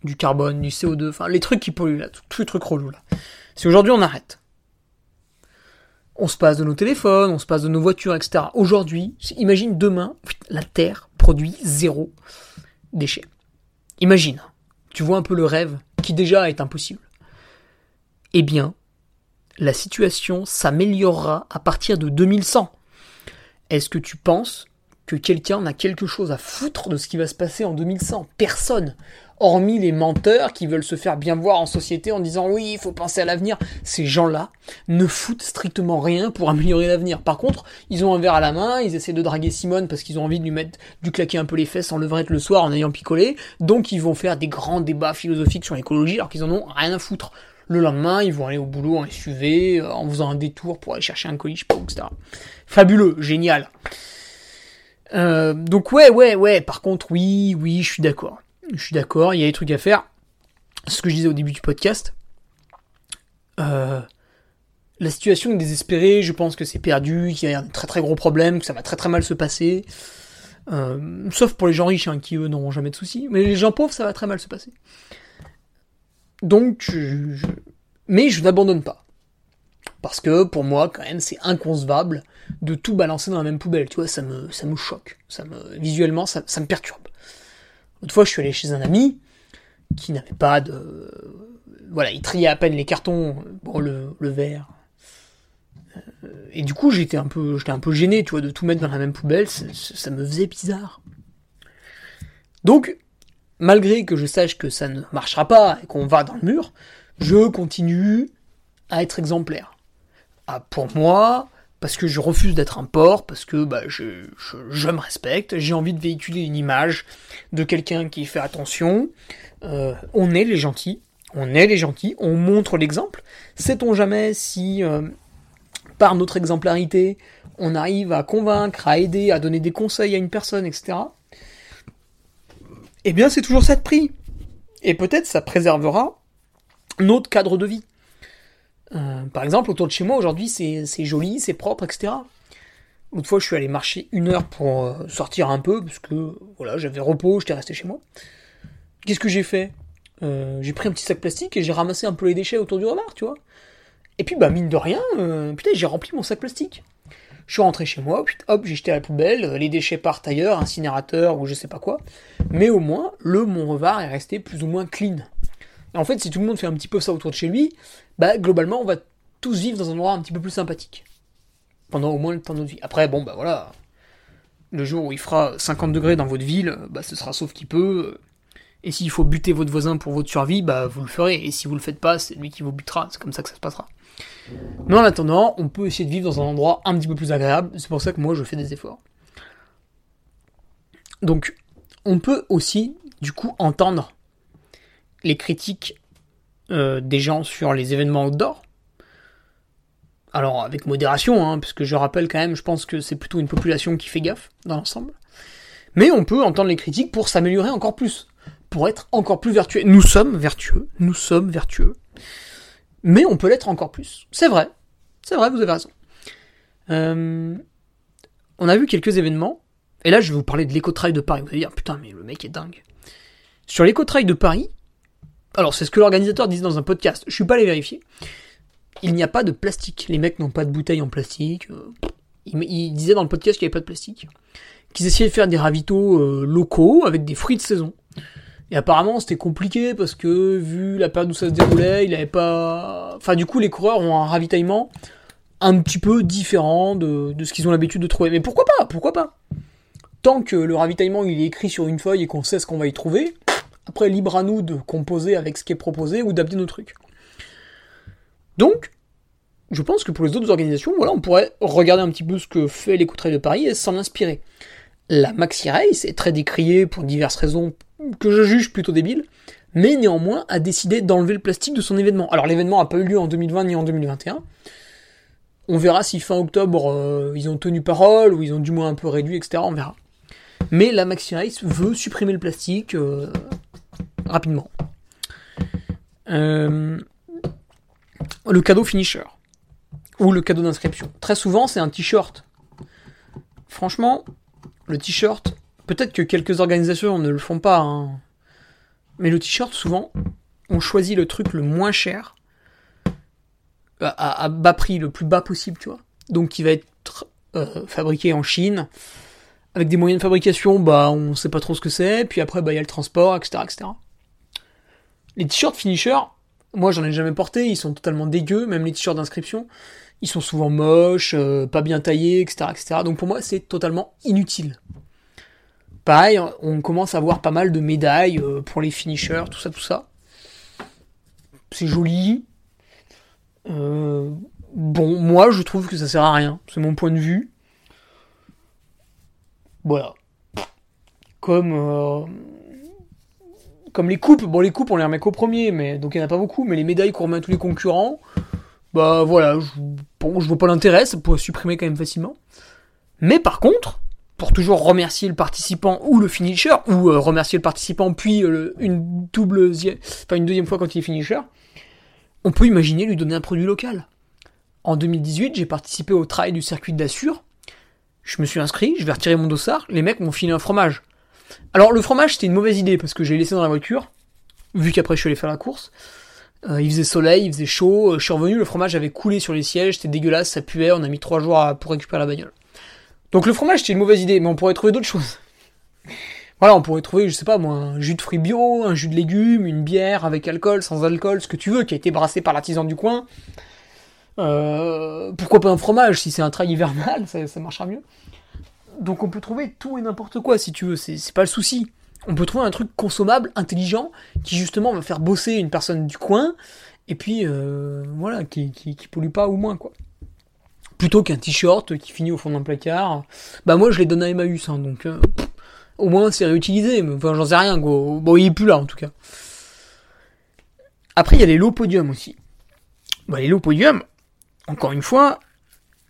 du carbone, du CO2, enfin les trucs qui polluent là, tous les trucs relous là. Si aujourd'hui on arrête, On se passe de nos téléphones, on se passe de nos voitures, etc. Aujourd'hui, imagine demain, la Terre produit zéro déchet. Imagine, tu vois un peu le rêve qui déjà est impossible. Eh bien, la situation s'améliorera à partir de 2100. Est-ce que tu penses que quelqu'un a quelque chose à foutre de ce qui va se passer en 2100 Personne hormis les menteurs qui veulent se faire bien voir en société en disant oui, il faut penser à l'avenir. Ces gens-là ne foutent strictement rien pour améliorer l'avenir. Par contre, ils ont un verre à la main, ils essaient de draguer Simone parce qu'ils ont envie de lui mettre, du claquer un peu les fesses en levrette le soir en ayant picolé. Donc ils vont faire des grands débats philosophiques sur l'écologie alors qu'ils en ont rien à foutre. Le lendemain, ils vont aller au boulot en SUV, euh, en faisant un détour pour aller chercher un colis, je sais pas, etc. Fabuleux, génial. Euh, donc ouais, ouais, ouais, par contre, oui, oui, je suis d'accord. Je suis d'accord, il y a des trucs à faire. Ce que je disais au début du podcast. Euh, la situation est désespérée, je pense que c'est perdu, qu'il y a un très très gros problème, que ça va très très mal se passer. Euh, sauf pour les gens riches, hein, qui eux n'auront jamais de soucis. Mais les gens pauvres, ça va très mal se passer. Donc, mais je n'abandonne pas. Parce que pour moi, quand même, c'est inconcevable de tout balancer dans la même poubelle. Tu vois, ça me, ça me choque. Ça me, visuellement, ça me perturbe. Autrefois, je suis allé chez un ami qui n'avait pas de. Voilà, il triait à peine les cartons, bon, le, verre. Euh, et du coup, j'étais un peu, un peu gêné, tu vois, de tout mettre dans la même poubelle. Ça me faisait bizarre. Donc, malgré que je sache que ça ne marchera pas et qu'on va dans le mur, je continue à être exemplaire. Ah, pour moi, parce que je refuse d'être un porc, parce que bah, je, me respecte, j'ai envie de véhiculer une image de quelqu'un qui fait attention. Euh, on est les gentils, on est les gentils, on montre l'exemple. Sait-on jamais si, euh, par notre exemplarité, on arrive à convaincre, à aider, à donner des conseils à une personne, etc. Eh bien, c'est toujours ça de prix. Et peut-être ça préservera notre cadre de vie. Euh, par exemple, autour de chez moi, aujourd'hui, c'est joli, c'est propre, etc. L'autre fois, je suis allé marcher une heure pour euh, sortir un peu, parce que voilà, j'avais repos, j'étais resté chez moi. Qu'est-ce que j'ai fait? Euh, J'ai pris un petit sac plastique et j'ai ramassé un peu les déchets autour du remard, tu vois. Et puis, bah, mine de rien, putain, j'ai rempli mon sac plastique. Je suis rentré chez moi, hop, j'ai jeté à la poubelle, les déchets partent ailleurs, incinérateur ou je sais pas quoi. Mais au moins, le mon revard est resté plus ou moins clean. En fait, si tout le monde fait un petit peu ça autour de chez lui, bah globalement, on va tous vivre dans un endroit un petit peu plus sympathique. Pendant au moins le temps de notre vie. Après, bon, bah voilà. Le jour où il fera 50 degrés dans votre ville, bah ce sera sauf qui peut. Et s'il faut buter votre voisin pour votre survie, bah vous le ferez. Et si vous le faites pas, c'est lui qui vous butera. C'est comme ça que ça se passera. Mais en attendant, on peut essayer de vivre dans un endroit un petit peu plus agréable. C'est pour ça que moi, je fais des efforts. Donc, on peut aussi, du coup, entendre les critiques euh, des gens sur les événements outdoor. Alors avec modération, hein, parce que je rappelle quand même, je pense que c'est plutôt une population qui fait gaffe dans l'ensemble. Mais on peut entendre les critiques pour s'améliorer encore plus, pour être encore plus vertueux. Nous sommes vertueux, nous sommes vertueux. Mais on peut l'être encore plus. C'est vrai, c'est vrai, vous avez raison. Euh, on a vu quelques événements, et là je vais vous parler de l'éco-trail de Paris. Vous allez dire, putain, mais le mec est dingue. Sur l'éco-trail de Paris, alors c'est ce que l'organisateur disait dans un podcast, je suis pas allé vérifier. Il n'y a pas de plastique. Les mecs n'ont pas de bouteilles en plastique. Euh, ils, disaient dans le podcast qu'il n'y avait pas de plastique. Qu'ils essayaient de faire des ravitaux euh, locaux avec des fruits de saison. Et apparemment c'était compliqué parce que vu la période où ça se déroulait, il avait pas. Enfin du coup les coureurs ont un ravitaillement un petit peu différent de, de ce qu'ils ont l'habitude de trouver. Mais pourquoi pas? Pourquoi pas? Tant que le ravitaillement il est écrit sur une feuille et qu'on sait ce qu'on va y trouver, après, libre à nous de composer avec ce qui est proposé ou d'adapter nos trucs. Donc, je pense que pour les autres organisations, voilà, on pourrait regarder un petit peu ce que fait l'écoutreil de Paris et s'en inspirer. La Maxi Race est très décriée pour diverses raisons que je juge plutôt débiles, mais néanmoins a décidé d'enlever le plastique de son événement. Alors l'événement n'a pas eu lieu en 2020 ni en 2021. On verra si fin octobre euh, ils ont tenu parole ou ils ont du moins un peu réduit, etc. On verra. Mais la Maxi Race veut supprimer le plastique. Euh, rapidement. Euh, le cadeau finisher. Ou le cadeau d'inscription. Très souvent, c'est un t-shirt. Franchement, le t-shirt, peut-être que quelques organisations ne le font pas, hein. mais le t-shirt, souvent, on choisit le truc le moins cher, à, bas prix, le plus bas possible, tu vois. donc qui va être euh, fabriqué en Chine, avec des moyens de fabrication, bah on sait pas trop ce que c'est, puis après bah il y a le transport, etc. etc. Les t-shirts finisher, moi j'en ai jamais porté, ils sont totalement dégueux, même les t-shirts d'inscription, ils sont souvent moches, euh, pas bien taillés, etc., etc. Donc pour moi c'est totalement inutile. Pareil, on commence à voir pas mal de médailles euh, pour les finishers, tout ça, tout ça. C'est joli. Euh, bon, moi je trouve que ça sert à rien. C'est mon point de vue. Voilà. Comme comme les coupes. Bon, les coupes on les remet qu'au premier, mais donc il n'y en a pas beaucoup. Mais les médailles qu'on remet à tous les concurrents, bah voilà. Je, bon, vois pas l'intérêt. Ça pourrait supprimer quand même facilement. Mais par contre, pour toujours remercier le participant ou le finisher, ou euh, remercier le participant puis euh, une double, enfin une deuxième fois quand il est finisher, on peut imaginer lui donner un produit local. En 2018, j'ai participé au trail du circuit d'Assur. Je me suis inscrit, je vais retirer mon dossard, les mecs m'ont filé un fromage. Alors le fromage c'était une mauvaise idée parce que j'ai laissé dans la voiture, vu qu'après je suis allé faire la course. Euh, il faisait soleil, il faisait chaud, je suis revenu, le fromage avait coulé sur les sièges, c'était dégueulasse, ça puait, on a mis trois jours pour récupérer la bagnole. Donc le fromage, c'est une mauvaise idée, mais on pourrait trouver d'autres choses. Voilà, on pourrait trouver, je sais pas moi, un jus de fruits bio, un jus de légumes, une bière avec alcool, sans alcool, ce que tu veux, qui a été brassé par l'artisan du coin. Euh, pourquoi pas un fromage si c'est un trail hivernal, ça, marchera mieux. Donc on peut trouver tout et n'importe quoi si tu veux, c'est pas le souci. On peut trouver un truc consommable, intelligent, qui justement va faire bosser une personne du coin, et puis euh, voilà, qui, qui, pollue pas ou moins quoi plutôt qu'un t-shirt qui finit au fond d'un placard. Bah moi je les donne à Emmaüs, hein, donc euh, au moins c'est réutilisé, mais enfin j'en sais rien, quoi. bon il est plus là en tout cas. Après il y a les lots podium aussi. Bah les lots podium, encore une fois,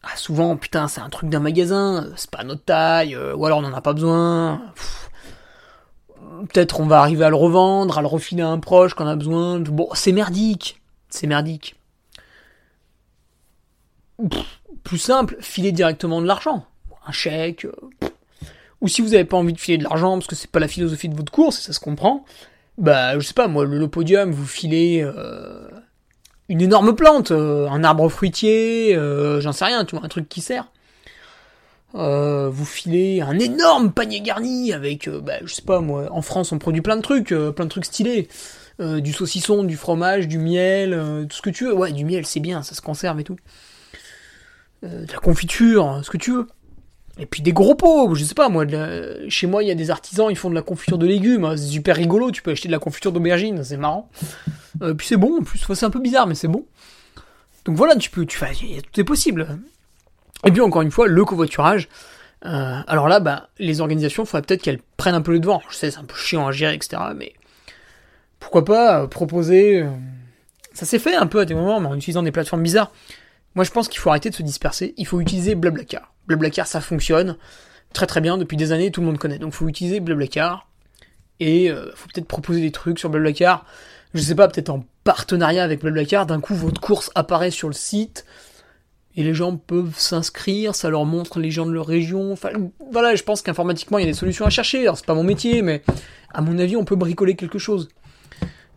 ah, souvent putain c'est un truc d'un magasin, c'est pas notre taille, euh, ou alors on en a pas besoin. Peut-être on va arriver à le revendre, à le refiler à un proche qu'on a besoin. Bon, c'est merdique. C'est merdique plus simple, filer directement de l'argent. Un chèque. Euh, ou si vous n'avez pas envie de filer de l'argent parce que c'est pas la philosophie de votre course, ça se comprend, bah je sais pas, moi, le, podium, vous filez euh, une énorme plante, euh, un arbre fruitier, j'en sais rien, tu vois, un truc qui sert. vous filez un énorme panier garni avec, bah, je sais pas moi, en France on produit plein de trucs, plein de trucs stylés. du saucisson, du fromage, du miel, tout ce que tu veux. Ouais, du miel, c'est bien, ça se conserve et tout. Euh, de la confiture, ce que tu veux. Et puis des gros pots, je sais pas moi, chez moi il y a des artisans, ils font de la confiture de légumes, hein, c'est super rigolo, tu peux acheter de la confiture d'aubergine, c'est marrant. Euh, puis c'est bon, en plus, c'est un peu bizarre, mais c'est bon. Donc voilà, tu peux, tu tout est possible. Et puis encore une fois, le covoiturage. Euh, alors là, bah, les organisations, il faudrait peut-être qu'elles prennent un peu le devant. Je sais, c'est un peu chiant à gérer, etc. Mais pourquoi pas proposer. Ça s'est fait un peu à des moments, mais en utilisant des plateformes bizarres. Moi, je pense qu'il faut arrêter de se disperser. Il faut utiliser Blablacar. Blablacar, ça fonctionne très très bien depuis des années. Tout le monde connaît. Donc, faut utiliser Blablacar. Et euh, faut peut-être proposer des trucs sur Blablacar. Je sais pas, peut-être en partenariat avec Blablacar. D'un coup, votre course apparaît sur le site et les gens peuvent s'inscrire, ça leur montre les gens de leur région. Enfin, voilà, je pense qu'informatiquement, il y a des solutions à chercher. Alors, c'est pas mon métier, mais à mon avis, on peut bricoler quelque chose.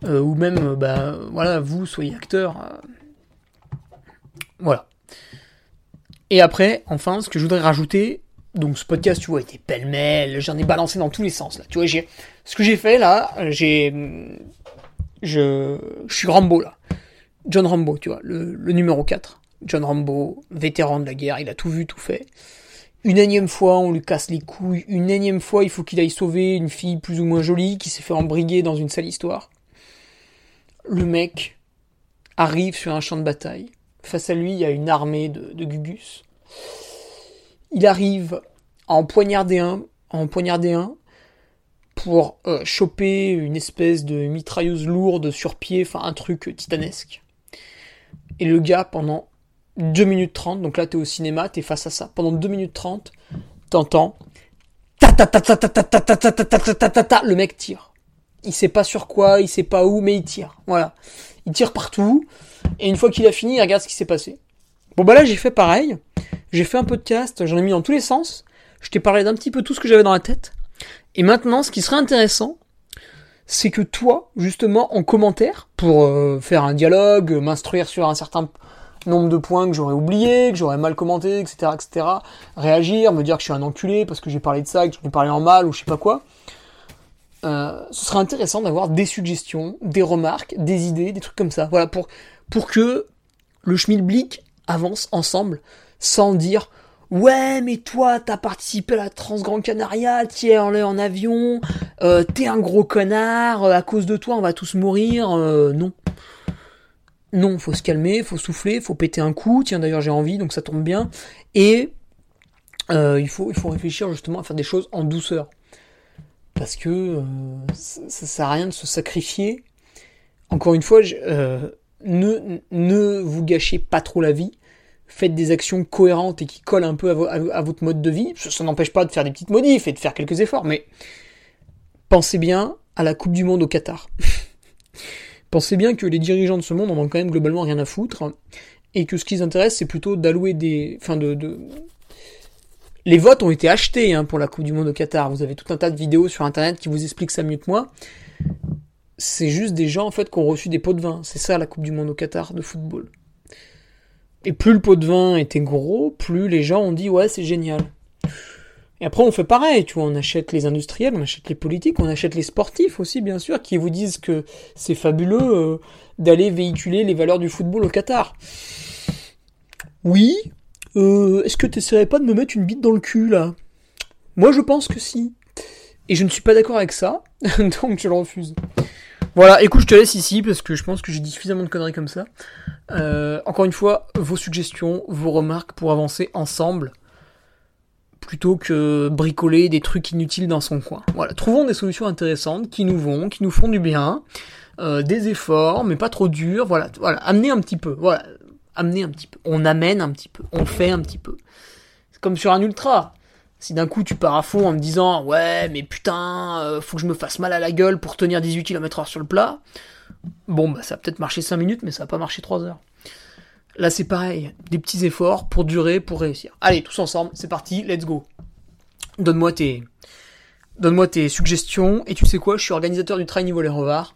Euh, ou même, euh, bah, voilà, vous, soyez acteur. Voilà. Et après, enfin, ce que je voudrais rajouter, donc ce podcast, tu vois, était pêle-mêle, j'en ai balancé dans tous les sens, là. Tu vois, ce que j'ai fait, là, j'ai, je, je suis Rambo, là. John Rambo, tu vois, le, le numéro 4. John Rambo, vétéran de la guerre, il a tout vu, tout fait. Une énième fois, on lui casse les couilles. Une énième fois, il faut qu'il aille sauver une fille plus ou moins jolie qui s'est fait embriguer dans une sale histoire. Le mec arrive sur un champ de bataille. Face à lui, il y a une armée de, Gugus. Il arrive à en poignarder un, en poignarder un, pour euh, choper une espèce de mitrailleuse lourde sur pied, enfin un truc titanesque. Et le gars, pendant 2 minutes 30, donc là t'es au cinéma, t'es face à ça, pendant 2 minutes 30, t'entends le mec tire. Il sait pas sur quoi, il sait pas où, mais il tire. Voilà. Il tire partout. Et une fois qu'il a fini, regarde ce qui s'est passé. Bon bah là j'ai fait pareil. J'ai fait un podcast, j'en ai mis dans tous les sens. Je t'ai parlé d'un petit peu tout ce que j'avais dans la tête. Et maintenant, ce qui serait intéressant, c'est que toi, justement, en commentaire, pour euh, faire un dialogue, m'instruire sur un certain, nombre de points que j'aurais oublié, que j'aurais mal commenté, etc., etc. Réagir, me dire que je suis un enculé parce que j'ai parlé de ça, que j'en ai parlé en mal ou je sais pas quoi. Euh, ce serait intéressant d'avoir des suggestions, des remarques, des idées, des trucs comme ça. Voilà, pour, pour que le schmilblick avance ensemble sans dire Ouais, mais toi, t'as participé à la Transgrande Canaria, t'es en, en avion, euh, t'es un gros connard, euh, à cause de toi, on va tous mourir. Euh, non. Non, faut se calmer, faut souffler, faut péter un coup. Tiens, d'ailleurs, j'ai envie, donc ça tombe bien. Et il, faut, il faut réfléchir justement à faire des choses en douceur. Parce que ça, ça, sert à rien de se sacrifier. Encore une fois, je, ne, ne vous gâchez pas trop la vie. Faites des actions cohérentes et qui collent un peu à, votre mode de vie. Ça, n'empêche pas de faire des petites modifs et de faire quelques efforts, mais pensez bien à la Coupe du Monde au Qatar. pensez bien que les dirigeants de ce monde en ont quand même globalement rien à foutre et que ce qui les intéresse, c'est plutôt d'allouer des. Enfin, de, de, Les votes ont été achetés hein, pour la Coupe du Monde au Qatar. Vous avez tout un tas de vidéos sur internet qui vous expliquent ça mieux que moi c'est juste des gens en fait qui ont reçu des pots de vin. C'est ça la Coupe du Monde au Qatar de football. Et plus le pot de vin était gros, plus les gens ont dit ouais c'est génial. Et après on fait pareil, tu vois, on achète les industriels, on achète les politiques, on achète les sportifs aussi bien sûr, qui vous disent que c'est fabuleux euh, d'aller véhiculer les valeurs du football au Qatar. Oui, euh, est-ce que t'essaierais pas de me mettre une bite dans le cul là? Moi je pense que si. Et je ne suis pas d'accord avec ça, donc je le refuse. Voilà, écoute, je te laisse ici parce que je pense que j'ai dit suffisamment de conneries comme ça. Euh, encore une fois, vos suggestions, vos remarques pour avancer ensemble plutôt que bricoler des trucs inutiles dans son coin. Voilà, trouvons des solutions intéressantes qui nous vont, qui nous font du bien, euh, des efforts, mais pas trop durs. Voilà, voilà, amener un petit peu. Voilà, amener un petit peu. On amène un petit peu. On fait un petit peu. C'est comme sur un ultra. Si d'un coup tu pars à fond en me disant ouais mais putain euh, faut que je me fasse mal à la gueule pour tenir 18 km/h sur le plat, bon bah ça a peut-être marché 5 minutes mais ça va pas marcher 3 heures. Là c'est pareil, des petits efforts pour durer, pour réussir. Allez tous ensemble, c'est parti, let's go. Donne-moi tes, donne-moi tes suggestions et tu sais quoi, je suis organisateur du trail niveau les revards.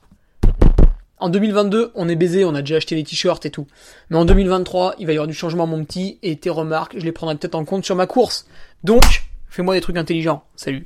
En 2022, on est baisé, on a déjà acheté les t-shirts et tout. Mais en 2023, il va y avoir du changement, mon petit, et tes remarques, je les prendrai peut-être en compte sur ma course. Donc, Fais-moi des trucs intelligents. Salut.